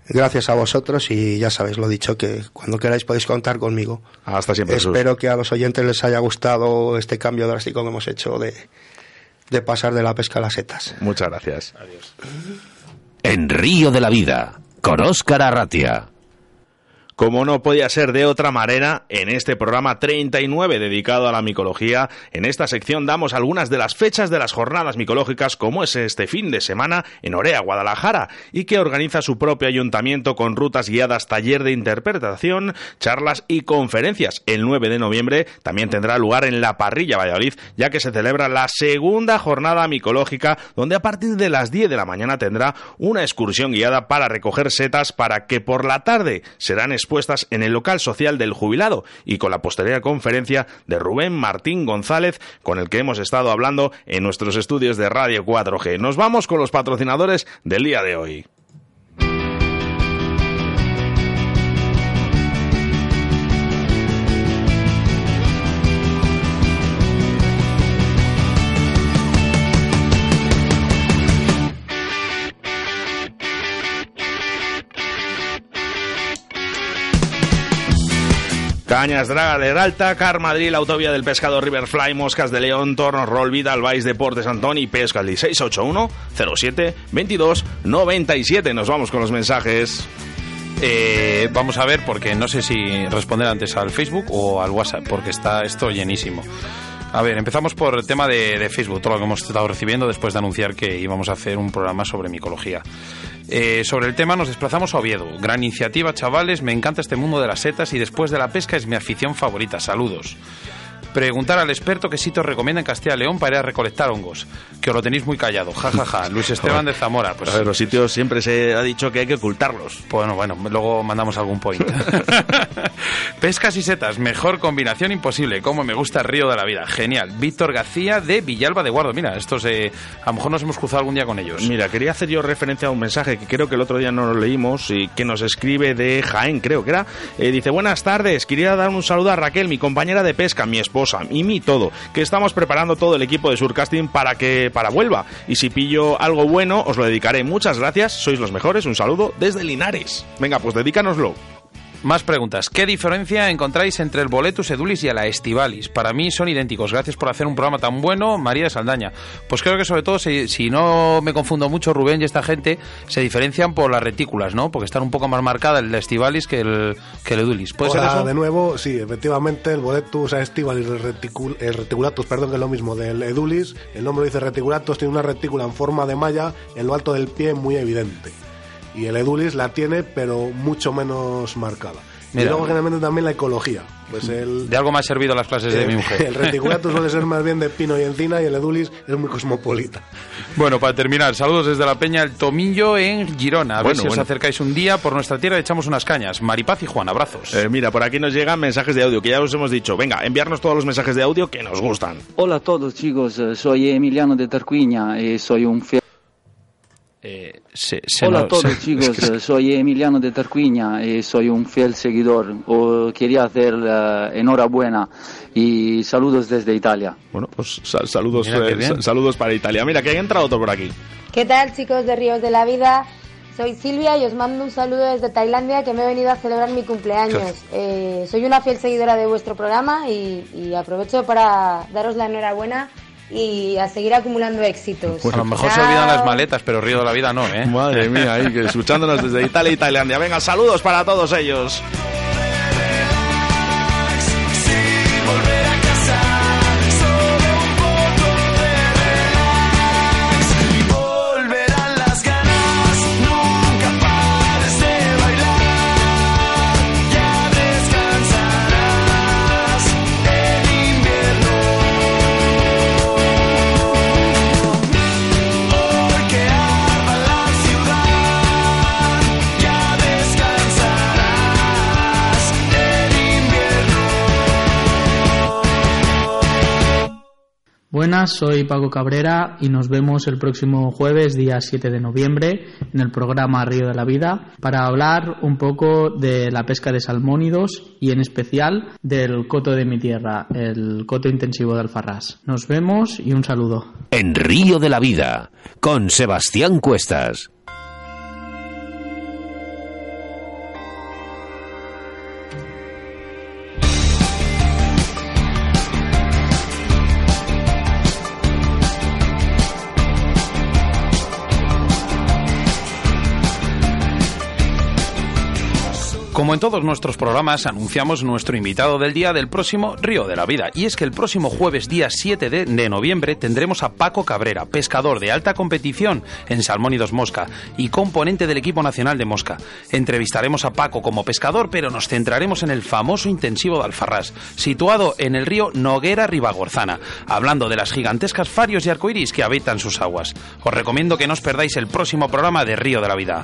Gracias a vosotros y ya sabéis lo dicho, que cuando queráis podéis contar conmigo. Hasta siempre, Jesús. Espero que a los oyentes les haya gustado este cambio drástico que hemos hecho de, de pasar de la pesca a las setas. Muchas gracias. En Río de la Vida, con Óscar Arratia. Como no podía ser de otra manera, en este programa 39 dedicado a la micología, en esta sección damos algunas de las fechas de las jornadas micológicas, como es este fin de semana en Orea, Guadalajara, y que organiza su propio ayuntamiento con rutas guiadas, taller de interpretación, charlas y conferencias. El 9 de noviembre también tendrá lugar en La Parrilla, Valladolid, ya que se celebra la segunda jornada micológica, donde a partir de las 10 de la mañana tendrá una excursión guiada para recoger setas para que por la tarde serán en el local social del jubilado y con la posterior conferencia de Rubén Martín González, con el que hemos estado hablando en nuestros estudios de Radio 4G. Nos vamos con los patrocinadores del día de hoy. Cañas Draga de Alta, Car Madrid, autovía del pescado Riverfly, Moscas de León, Torno, Roll, Vidal, Vais, Deportes, Antón y Pescali 681 07 22 97. Nos vamos con los mensajes. Eh, vamos a ver, porque no sé si responder antes al Facebook o al WhatsApp, porque está esto llenísimo. A ver, empezamos por el tema de, de Facebook, todo lo que hemos estado recibiendo después de anunciar que íbamos a hacer un programa sobre micología. Eh, sobre el tema nos desplazamos a Oviedo. Gran iniciativa, chavales, me encanta este mundo de las setas y después de la pesca es mi afición favorita. Saludos. Preguntar al experto qué sitio recomienda en Castilla y León para ir a recolectar hongos. Que os lo tenéis muy callado. Ja, ja, ja. Luis Esteban de Zamora. Pues A ver, los sitios siempre se ha dicho que hay que ocultarlos. Bueno, bueno, luego mandamos algún point. [laughs] Pescas y setas, mejor combinación imposible. Como me gusta el río de la vida. Genial. Víctor García de Villalba de Guardo. Mira, estos eh, a lo mejor nos hemos cruzado algún día con ellos. Mira, quería hacer yo referencia a un mensaje que creo que el otro día no lo leímos y que nos escribe de Jaén, creo que era. Eh, dice, buenas tardes, quería dar un saludo a Raquel, mi compañera de pesca, mi esposa y mi todo, que estamos preparando todo el equipo de Surcasting para que para vuelva. Y si pillo algo bueno, os lo dedicaré. Muchas gracias, sois los mejores. Un saludo desde Linares. Venga, pues dedícanoslo. Más preguntas. ¿Qué diferencia encontráis entre el Boletus Edulis y la Estivalis? Para mí son idénticos. Gracias por hacer un programa tan bueno, María de Saldaña. Pues creo que sobre todo, si, si no me confundo mucho, Rubén y esta gente se diferencian por las retículas, ¿no? Porque están un poco más marcada el Estivalis que el, que el Edulis. ¿Puede Hola, ser eso? de nuevo, sí, efectivamente, el boletus estivalis el, reticul- el reticulatus, perdón, que es lo mismo del edulis. El nombre dice reticulatus, tiene una retícula en forma de malla en lo alto del pie muy evidente. Y el edulis la tiene, pero mucho menos marcada. Mira. Y luego, generalmente, también la ecología. Pues el, De algo me ha servido las clases de mi mujer. el reticulatus [laughs] suele ser más bien de pino y encina, y el edulis es muy cosmopolita. Bueno, para terminar, saludos desde la Peña El Tomillo en Girona. A ver Bueno, si os acercáis un día por nuestra tierra y echamos unas cañas. Maripaz y Juan, abrazos. Eh, mira, por aquí nos llegan mensajes de audio que ya os hemos dicho. Venga, enviarnos todos los mensajes de audio que nos gustan. Hola a todos chicos, Eh, soy Emiliano de Tarquiña y soy un fiel... Eh, se- se Hola a todos se- chicos, [laughs] es que- soy Emiliano de Tarquiña y soy un fiel seguidor. O quería hacer eh, enhorabuena y saludos desde Italia. Bueno, pues sal- saludos, eh, saludos para Italia. Mira, que ha entrado otro por aquí. ¿Qué tal chicos de Ríos de la Vida? Soy Silvia y os mando un saludo desde Tailandia que me he venido a celebrar mi cumpleaños. Eh, soy una fiel seguidora de vuestro programa y, y aprovecho para daros la enhorabuena y a seguir acumulando éxitos. a lo mejor se Chao. olvidan las maletas, pero Río de la Vida no, ¿eh? Madre mía, ahí, que escuchándonos desde Italia y Tailandia. Venga, saludos para todos ellos. Buenas, soy Paco Cabrera y nos vemos el próximo jueves, día 7 de noviembre, en el programa Río de la Vida, para hablar un poco de la pesca de salmónidos y en especial del coto de mi tierra, el coto intensivo de Alfarrás. Nos vemos y un saludo. En Río de la Vida, con Sebastián Cuestas. Como en todos nuestros programas, anunciamos nuestro invitado del día del próximo Río de la Vida. Y es que el próximo jueves, día 7 de, noviembre, tendremos a Paco Cabrera, pescador de alta competición en Salmónidos Mosca y componente del equipo nacional de Mosca. Entrevistaremos a Paco como pescador, pero nos centraremos en el famoso intensivo de Alfarrás, situado en el río Noguera Ribagorzana, hablando de las gigantescas farios y arcoiris que habitan sus aguas. Os recomiendo que no os perdáis el próximo programa de Río de la Vida.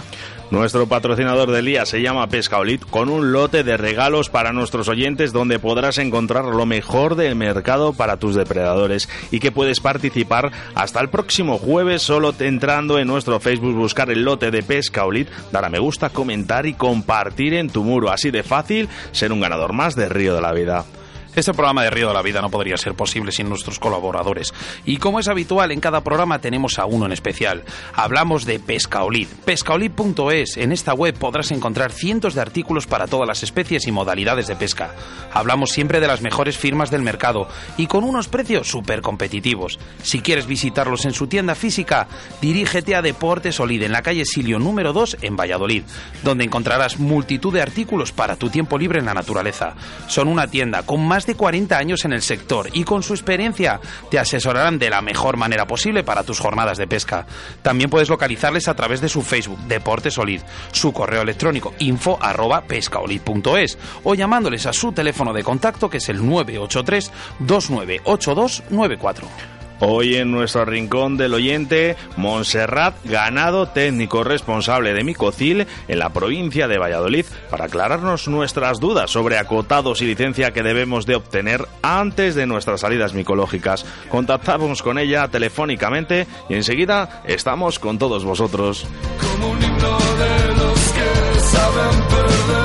Nuestro patrocinador del día se llama Pescaolit, con un lote de regalos para nuestros oyentes donde podrás encontrar lo mejor del mercado para tus depredadores y que puedes participar hasta el próximo jueves solo entrando en nuestro Facebook, buscar el lote de Pescaolit, dar a me gusta, comentar y compartir en tu muro. Así de fácil ser un ganador más de Río de la Vida. Este programa de Río de la Vida no podría ser posible sin nuestros colaboradores. Y como es habitual, en cada programa tenemos a uno en especial. Hablamos de Pescaolid. Pescaolid.es. En esta web podrás encontrar cientos de artículos para todas las especies y modalidades de pesca. Hablamos siempre de las mejores firmas del mercado y con unos precios súper competitivos. Si quieres visitarlos en su tienda física, dirígete a Deportes Olid en la calle Silio número 2 en Valladolid, donde encontrarás multitud de artículos para tu tiempo libre en la naturaleza. Son una tienda con más de 40 años en el sector y con su experiencia te asesorarán de la mejor manera posible para tus jornadas de pesca. También puedes localizarles a través de su Facebook, Deportes Olid, su correo electrónico info arroba o llamándoles a su teléfono de contacto que es el 983 298294. Hoy en nuestro rincón del oyente, Montserrat Ganado, técnico responsable de Micocil en la provincia de Valladolid, para aclararnos nuestras dudas sobre acotados y licencia que debemos de obtener antes de nuestras salidas micológicas. Contactamos con ella telefónicamente y enseguida estamos con todos vosotros. como un himno de los que saben perder.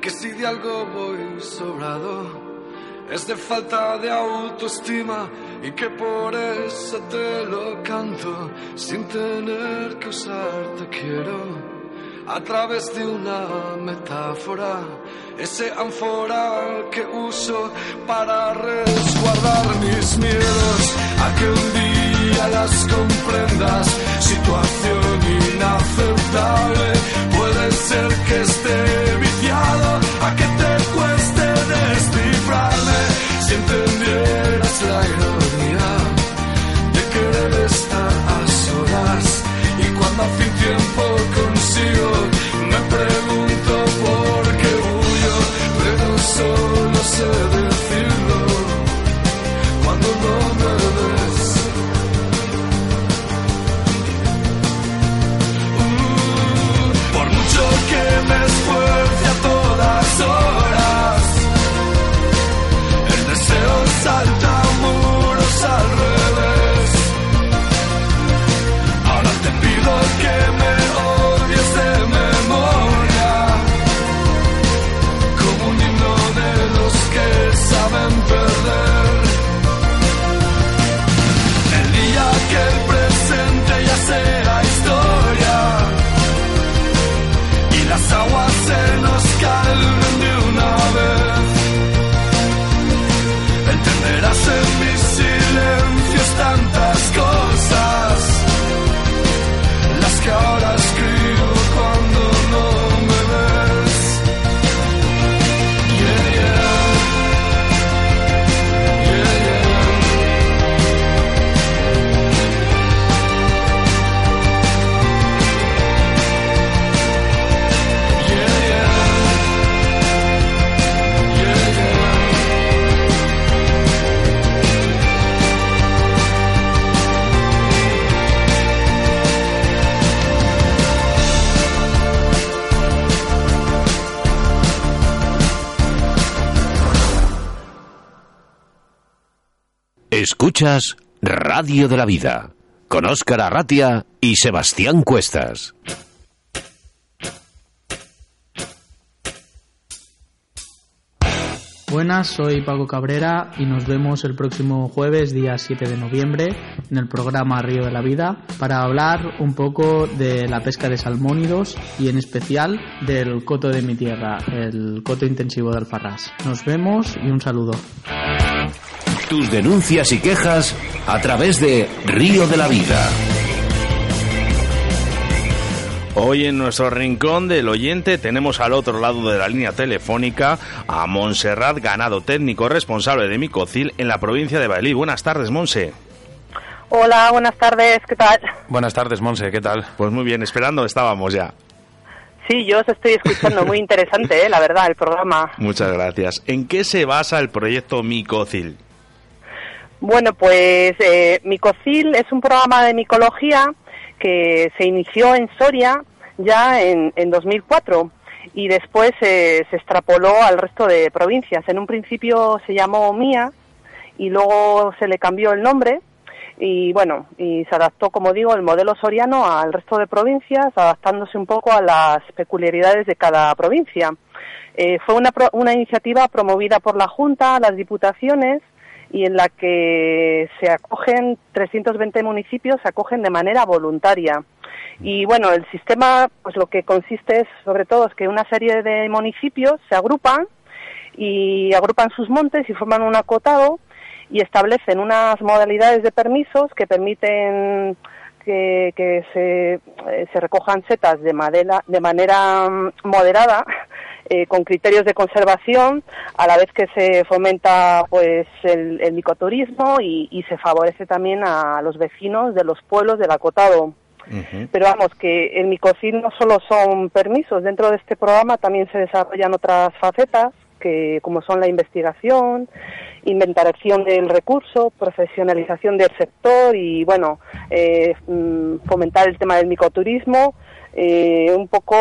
Que si de algo voy sobrado, es de falta de autoestima y que por eso te lo canto, sin tener que usarte quiero. A través de una metáfora, ese ánfora que uso para resguardar mis miedos, a que un día las comprendas, situación inaceptable, puede ser que esté viciado, a que te cueste descifrarme, si entendieras la ironía de querer estar a solas, y cuando hace tiempo consigo, Escuchas Radio de la Vida con Óscar Arratia y Sebastián Cuestas. Buenas, soy Paco Cabrera y nos vemos el próximo jueves, día 7 de noviembre, en el programa Río de la Vida, para hablar un poco de la pesca de salmónidos y en especial del coto de mi tierra, el coto intensivo de Alfarrás. Nos vemos y un saludo. Tus denuncias y quejas a través de Río de la Vida. Hoy en nuestro rincón del oyente tenemos al otro lado de la línea telefónica a Montserrat Ganado, técnico responsable de Micocil en la provincia de Valladolid. Buenas tardes, Monse. Hola, buenas tardes, ¿qué tal? Buenas tardes, Monse, ¿qué tal? Pues muy bien, esperando estábamos ya. Sí, yo os estoy escuchando, muy interesante, ¿eh? la verdad, el programa. Muchas gracias. ¿En qué se basa el proyecto Micocil? Bueno, pues eh, Micocil es un programa de micología que se inició en Soria ya en, en 2004 y después eh, se extrapoló al resto de provincias. En un principio se llamó Mía y luego se le cambió el nombre y bueno, y se adaptó, como digo, el modelo soriano al resto de provincias, adaptándose un poco a las peculiaridades de cada provincia. Eh, fue una, pro- una iniciativa promovida por la Junta, las diputaciones, y en la que se acogen 320 municipios, se acogen de manera voluntaria. Y bueno, el sistema, pues lo que consiste es, sobre todo, es que una serie de municipios se agrupan y agrupan sus montes y forman un acotado y establecen unas modalidades de permisos que permiten que, que se, eh, recojan setas de, madera, de manera mm, moderada eh, con criterios de conservación a la vez que se fomenta pues el, el micoturismo y, y se favorece también a los vecinos de los pueblos del acotado. Pero vamos, que el micocid no solo son permisos, dentro de este programa también se desarrollan otras facetas, que como son la investigación, inventariación del recurso, profesionalización del sector y, bueno, eh, mm, fomentar el tema del micoturismo, eh, un poco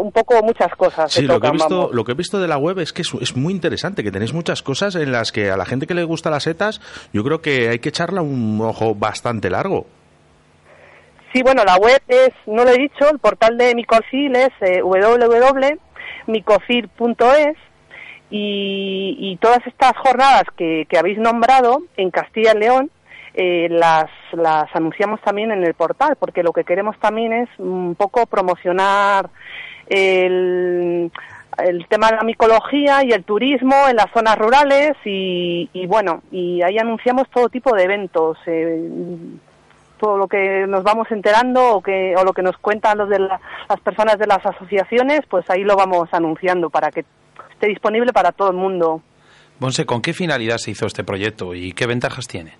un poco muchas cosas. Sí, lo que, he visto, vamos. lo que he visto de la web es que es, es muy interesante, que tenéis muchas cosas en las que a la gente que le gusta las setas, yo creo que hay que echarle un ojo bastante largo. Sí, bueno, la web es, no lo he dicho, el portal de Micocil es eh, www.micocil.es y, y todas estas jornadas que, que habéis nombrado en Castilla y León eh, las, las anunciamos también en el portal, porque lo que queremos también es un poco promocionar el, el tema de la micología y el turismo en las zonas rurales y, y bueno, y ahí anunciamos todo tipo de eventos. eh, todo lo que nos vamos enterando o, que, o lo que nos cuentan los de la- las personas de las asociaciones, pues ahí lo vamos anunciando para que esté disponible para todo el mundo. Monse, ¿con qué finalidad se hizo este proyecto y qué ventajas tiene?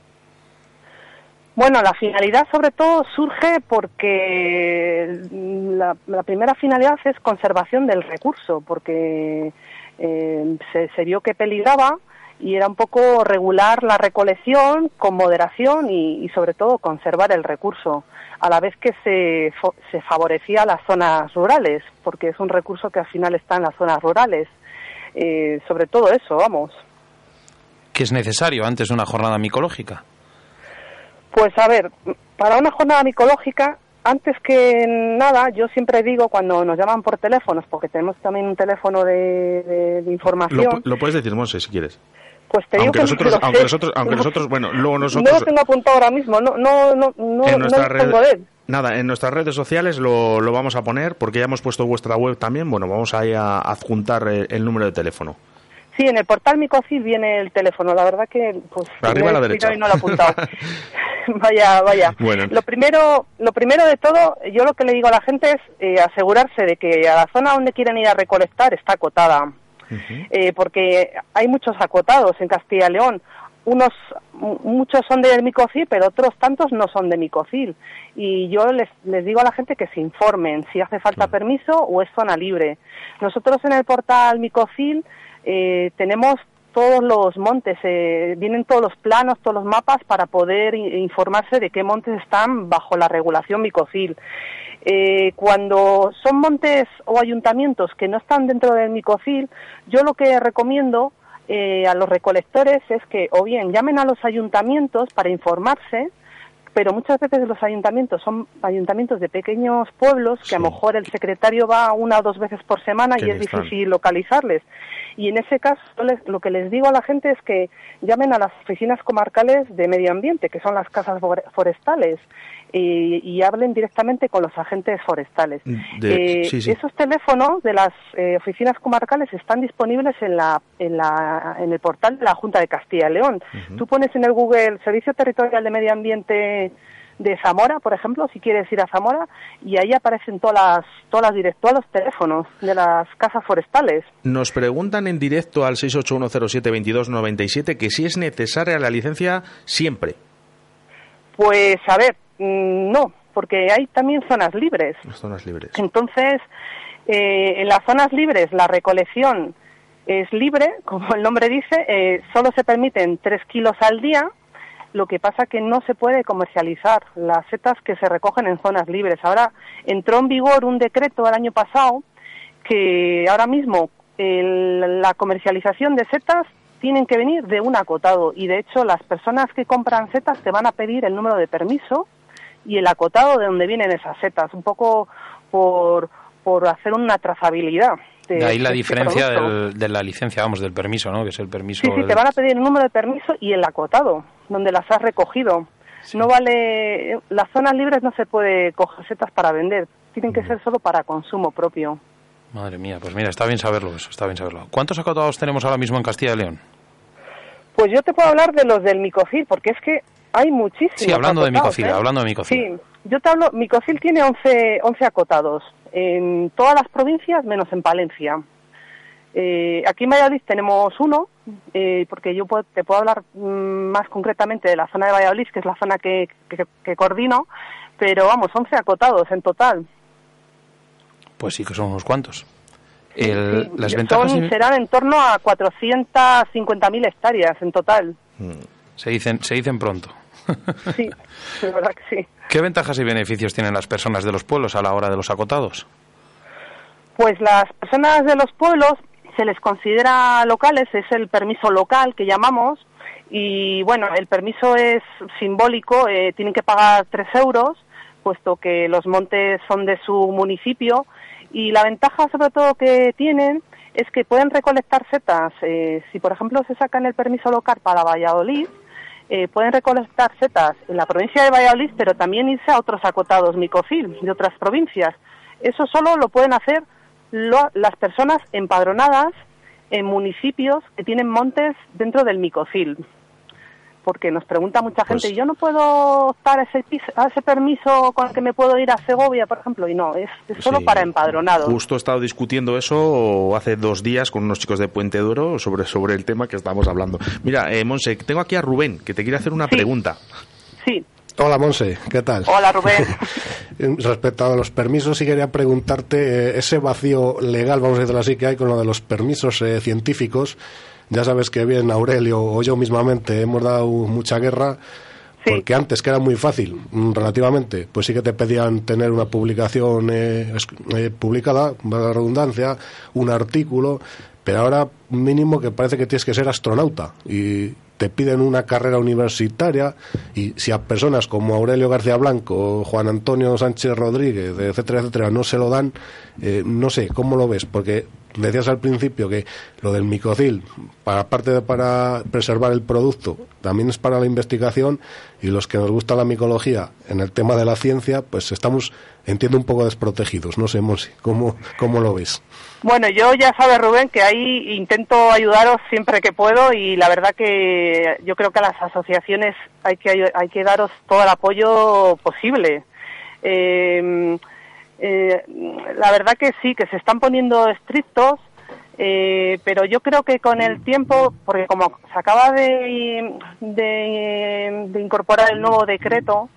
Bueno, la finalidad sobre todo surge porque la, la primera finalidad es conservación del recurso, porque eh, se, vio que peligraba y era un poco regular la recolección con moderación y, sobre todo conservar el recurso, a la vez que se, se favorecía las zonas rurales, porque es un recurso que al final está en las zonas rurales. Eh, sobre todo eso, vamos. ¿Qué es necesario antes de una jornada micológica? Pues a ver, para una jornada micológica, antes que nada, yo siempre digo cuando nos llaman por teléfonos, porque tenemos también un teléfono de, de- de Lo, información, lo puedes decir, Monse, si quieres. pues te digo Aunque que nosotros, no lo aunque nosotros, aunque nosotros, bueno, luego no nosotros lo tengo apuntado ahora mismo, no, no, no, no, en no nuestra lo tengo de él. Nada, en nuestras redes sociales lo, lo vamos a poner porque ya hemos puesto vuestra web también. Bueno, vamos ahí a adjuntar el, el número de teléfono. Sí, en el portal Micocil viene el teléfono, la verdad que pues Arriba a la derecha. y no lo he apuntado. [laughs] [laughs] vaya, vaya. Bueno. Lo primero, lo primero de todo, yo lo que le digo a la gente es eh, asegurarse de que a la zona donde quieren ir a recolectar está acotada. Eh, porque hay muchos acotados en Castilla y León. Unos, mu- muchos son de micocil, pero otros tantos no son de micocil. Y yo les, les digo a la gente que se informen si hace falta permiso o es zona libre. Nosotros en el portal micocil eh, tenemos todos los montes, eh, vienen todos los planos, todos los mapas para poder informarse de qué montes están bajo la regulación micocil. Eh, cuando son montes o ayuntamientos que no están dentro del micocil, yo lo que recomiendo eh, a los recolectores es que o bien llamen a los ayuntamientos para informarse, pero muchas veces los ayuntamientos son ayuntamientos de pequeños pueblos que a lo mejor el secretario va una o dos veces por semana Qué y es están. difícil localizarles. Y en ese caso lo que les digo a la gente es que llamen a las oficinas comarcales de medio ambiente, que son las casas fore- forestales, y, y hablen directamente con los agentes forestales. De- Eh, sí, sí. Esos teléfonos de las eh, oficinas comarcales están disponibles en, la, en, la, en el portal de la Junta de Castilla y León. Tú pones en el Google Servicio Territorial de Medio Ambiente de Zamora, por ejemplo, si quieres ir a Zamora, y ahí aparecen todas las, todas las direct- todos los teléfonos de las casas forestales. Nos preguntan en directo al 681072297 que si es necesaria la licencia siempre. Pues a ver, mm, no, porque hay también zonas libres. Zonas libres. Entonces, eh, en las zonas libres la recolección es libre, [laughs] como el nombre dice, eh, solo se permiten tres kilos al día lo que pasa que no se puede comercializar las setas que se recogen en zonas libres. Ahora entró en vigor un decreto el año pasado que ahora mismo el- la comercialización de setas tienen que venir de un acotado y de hecho las personas que compran setas te van a pedir el número de permiso y el acotado de donde vienen esas setas, un poco por, por hacer una trazabilidad. De, De ahí la de este diferencia del- de la licencia, vamos, del permiso, ¿no? Que es el permiso. Sí, sí, del- te van a pedir el número de permiso y el acotado, donde las has recogido. No vale, las zonas libres no se puede coger setas para vender, tienen que ser solo para consumo propio. Madre mía, pues mira, está bien saberlo eso, está bien saberlo. ¿Cuántos acotados tenemos ahora mismo en Castilla y León? Pues yo te puedo hablar de los del micocil, porque es que hay muchísimos. Sí, hablando de acotados, micocil, ¿eh? hablando de micocil. Sí, yo te hablo, micocil tiene 11, 11 acotados en todas las provincias menos en Palencia. Eh, aquí en Valladolid tenemos uno, eh, porque yo puedo- te puedo hablar mm, más concretamente de la zona de Valladolid, que es la zona que, que, que coordino, pero vamos, 11 acotados en total. Pues sí que son unos cuantos. El- las ventajas Son, serán en torno a 450.000 hectáreas en total. se dicen, se dicen pronto. [laughs] Sí, verdad que sí. ¿Qué ventajas y beneficios tienen las personas de los pueblos a la hora de los acotados? Pues las personas de los pueblos se les considera locales, es el permiso local que llamamos, y bueno, el permiso es simbólico, eh, tienen que pagar tres euros, puesto que los montes son de su municipio, y la ventaja sobre todo que tienen es que pueden recolectar setas, eh, si por ejemplo se sacan el permiso local para Valladolid, eh, pueden recolectar setas en la provincia de Valladolid, pero también irse a otros acotados micofil de otras provincias. Eso solo lo pueden hacer lo- las personas empadronadas en municipios que tienen montes dentro del micofil. Porque nos pregunta mucha gente, Pues- yo no puedo optar a ese, a ese permiso con el que me puedo ir a Segovia, por ejemplo, y no, es, es solo Sí. para empadronados. Justo he estado discutiendo eso hace dos días con unos chicos de Puente Duro sobre, sobre el tema que estamos hablando. Mira, eh, Monse, tengo aquí a Rubén, que te quiere hacer una pregunta. Sí, Hola, Monse, ¿qué tal? hola Rubén. [laughs] Respecto a los permisos, sí quería preguntarte eh, ese vacío legal, vamos a decirlo así, que hay con lo de los permisos eh, científicos. Ya sabes que bien Aurelio o yo mismamente hemos dado mucha guerra. Porque antes, que era muy fácil, mm, relativamente, pues sí que te pedían tener una publicación eh, eh, publicada, la redundancia, un artículo, pero ahora mínimo que parece que tienes que ser astronauta y te piden una carrera universitaria y si a personas como Aurelio García Blanco Juan Antonio Sánchez Rodríguez, etcétera, etcétera, no se lo dan, eh, no sé, ¿cómo lo ves? Porque decías al principio que lo del micocil, para aparte de para preservar el producto, también es para la investigación y los que nos gusta la micología en el tema de la ciencia, pues estamos, entiendo, un poco desprotegidos. No sé, Monsi, ¿cómo, cómo lo ves? Bueno, yo ya sabes, Rubén, que ahí intento ayudaros siempre que puedo y la verdad que yo creo que a las asociaciones hay que, hay que daros todo el apoyo posible. Eh, eh, la verdad que sí, que se están poniendo estrictos, eh, pero yo creo que con el tiempo, porque como se acaba de, de incorporar el nuevo decreto,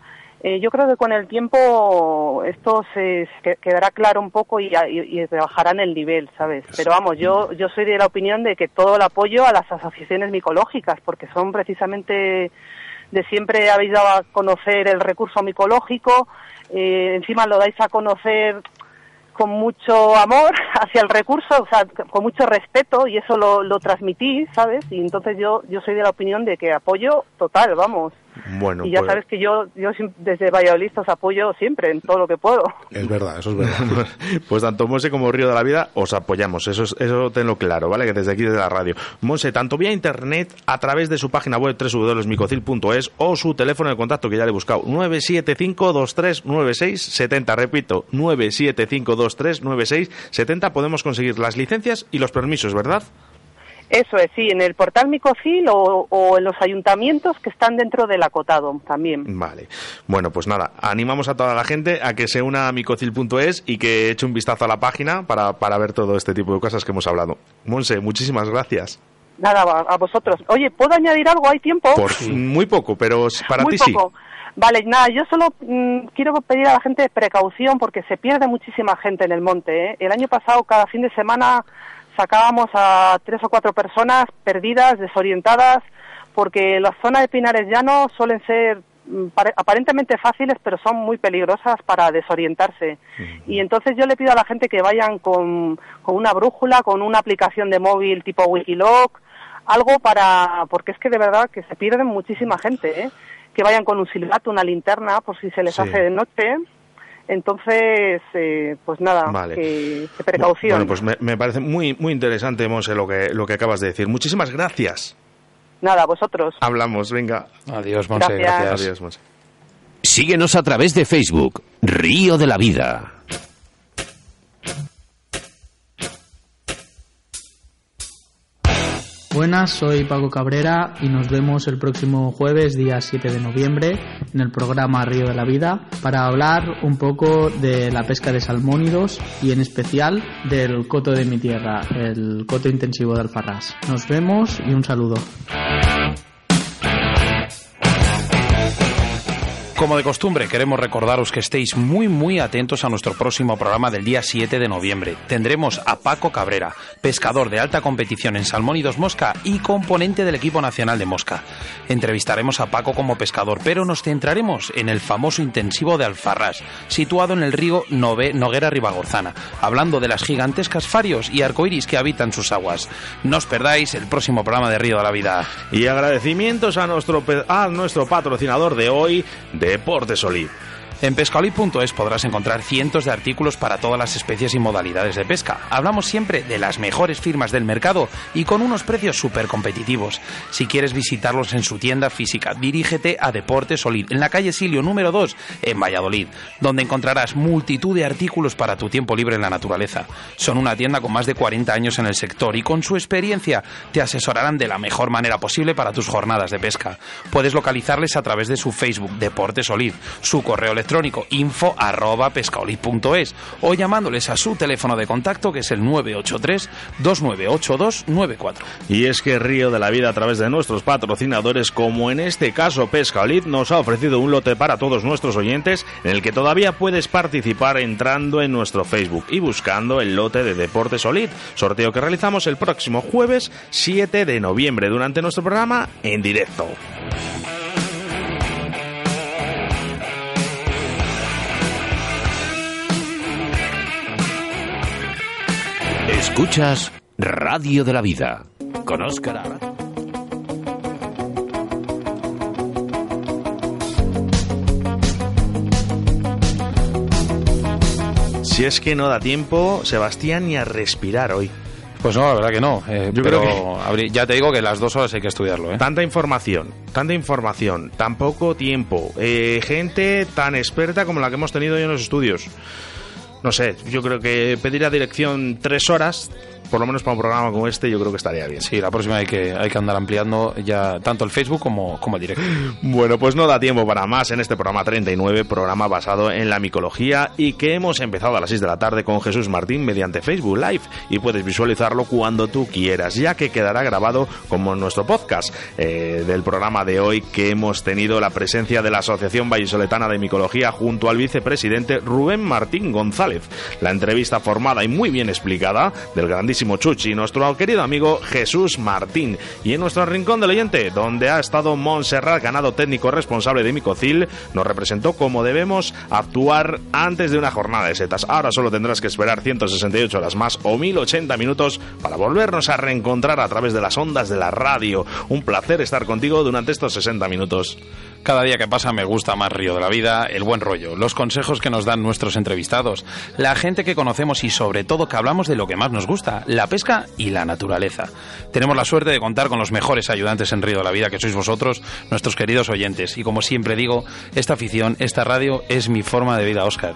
eh, yo creo que con el tiempo esto se, se quedará claro un poco y, y, y rebajarán el nivel, ¿sabes? Pero vamos, yo, yo soy de la opinión de que todo el apoyo a las asociaciones micológicas, porque son precisamente de siempre habéis dado a conocer el recurso micológico, eh, encima lo dais a conocer con mucho amor [laughs] hacia el recurso, o sea, con mucho respeto y eso lo, lo transmitís, ¿sabes? Y entonces yo, yo soy de la opinión de que apoyo total, vamos. Bueno, y ya pues- sabes que yo, yo desde Valladolid os apoyo siempre en todo lo que puedo. Es verdad, eso es verdad. [laughs] Pues tanto Monse como Río de la Vida os apoyamos, eso, es- eso tenlo claro, ¿vale? Que desde aquí, desde la radio. Monse, tanto vía internet, a través de su página web www.micocil.es o su teléfono de contacto que ya le he buscado, 975-2396-70. Repito, 975-2396-70. Podemos conseguir las licencias y los permisos, ¿verdad? Eso es, sí, en el portal Micocil o, o en los ayuntamientos que están dentro del acotado también. Vale. Bueno, pues nada, animamos a toda la gente a que se una a micocil.es y que eche un vistazo a la página para, para ver todo este tipo de cosas que hemos hablado. Monse, muchísimas gracias. Nada, a, a vosotros. Oye, ¿puedo añadir algo? ¿Hay tiempo? Por muy poco, pero para Muy ti poco. Vale, nada, yo solo mm, quiero pedir a la gente precaución porque se pierde muchísima gente en el monte. ¿eh? El año pasado, cada fin de semana, sacábamos a tres o cuatro personas perdidas, desorientadas, porque las zonas de pinares llanos suelen ser mm, pare- aparentemente fáciles, pero son muy peligrosas para desorientarse. Y entonces yo le pido a la gente que vayan con, con una brújula, con una aplicación de móvil tipo Wikiloc, algo para, porque es que de verdad que se pierden muchísima gente, ¿eh? que vayan con un silbato, una linterna, por si se les Sí. hace de noche. Entonces, eh, pues nada, Vale. que, que precaución. Bueno, pues me, me parece muy, muy interesante, Monse, lo que, lo que acabas de decir. Muchísimas gracias. Nada, vosotros. Hablamos, venga. Adiós, Monse, Gracias. gracias. Adiós, Monse. Síguenos a través de Facebook, Río de la Vida. Buenas, soy Paco Cabrera y nos vemos el próximo jueves, día 7 de noviembre, en el programa Río de la Vida, para hablar un poco de la pesca de salmónidos y en especial del coto de mi tierra, el coto intensivo de Alfarrás. Nos vemos y un saludo. Como de costumbre, queremos recordaros que estéis muy muy atentos a nuestro próximo programa del día 7 de noviembre. Tendremos a Paco Cabrera, pescador de alta competición en Salmónidos Mosca y componente del equipo nacional de Mosca. Entrevistaremos a Paco como pescador, pero nos centraremos en el famoso intensivo de Alfarrás, situado en el río Nove- Noguera Ribagorzana, hablando de las gigantescas farios y arcoiris que habitan sus aguas. No os perdáis el próximo programa de Río de la Vida. Y agradecimientos a nuestro, a nuestro patrocinador de hoy, Deporte Solid. En pescaolid.es podrás encontrar cientos de artículos para todas las especies y modalidades de pesca. Hablamos siempre de las mejores firmas del mercado y con unos precios súper competitivos. Si quieres visitarlos en su tienda física, dirígete a Deporte Solid, en la calle Silio número 2, en Valladolid, donde encontrarás multitud de artículos para tu tiempo libre en la naturaleza. Son una tienda con más de 40 años en el sector y con su experiencia te asesorarán de la mejor manera posible para tus jornadas de pesca. Puedes localizarles a través de su Facebook Deporte Solid, su correo electrónico info arroba pescaolid.es o llamándoles a su teléfono de contacto que es el 983 298294. Y es que Río de la Vida, a través de nuestros patrocinadores, como en este caso Pescaolid, nos ha ofrecido un lote para todos nuestros oyentes en el que todavía puedes participar entrando en nuestro Facebook y buscando el lote de Deporte Solid, sorteo que realizamos el próximo jueves 7 de noviembre durante nuestro programa en directo. Escuchas Radio de la Vida con Óscar. Si es que no da tiempo, Sebastián, ni a respirar hoy. Pues no, la verdad que no. eh, Yo pero creo habrí- ya te digo que las dos horas hay que estudiarlo. ¿eh? Tanta información, tanta información, tan poco tiempo, eh, gente tan experta como la que hemos tenido hoy en los estudios. No sé, yo creo que pedir a dirección tres horas, por lo menos para un programa como este, yo creo que estaría bien. Sí, la próxima hay que, hay que andar ampliando ya tanto el Facebook como, como el directo. [laughs] Bueno, pues no da tiempo para más en este programa 39, programa basado en la micología y que hemos empezado a las 6 de la tarde con Jesús Martín mediante Facebook Live y puedes visualizarlo cuando tú quieras, ya que quedará grabado como en nuestro podcast eh, del programa de hoy que hemos tenido la presencia de la Asociación Vallisoletana de Micología junto al vicepresidente Rubén Martín González. La entrevista formada y muy bien explicada del grandísimo Chuchi, nuestro querido amigo Jesús Martín. Y en nuestro rincón del oyente, donde ha estado Montserrat, ganado técnico responsable de Micocil, nos representó cómo debemos actuar antes de una jornada de setas. Ahora solo tendrás que esperar 168 horas más o 1080 minutos para volvernos a reencontrar a través de las ondas de la radio. Un placer estar contigo durante estos 60 minutos. Cada día que pasa me gusta más Río de la Vida, el buen rollo, los consejos que nos dan nuestros entrevistados, la gente que conocemos y sobre todo que hablamos de lo que más nos gusta, la pesca y la naturaleza. Tenemos la suerte de contar con los mejores ayudantes en Río de la Vida que sois vosotros, nuestros queridos oyentes. Y como siempre digo, esta afición, esta radio es mi forma de vida, Oscar.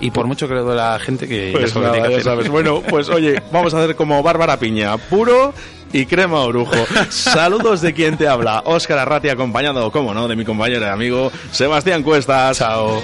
Y por mucho que le la gente que ya Pues nada, que ya sabes. Bueno, pues oye, vamos a hacer como Bárbara Piña, puro y crema orujo. Saludos de quien te habla, Óscar Arrati, acompañado, como no, de mi compañero y amigo Sebastián Cuestas. Chao.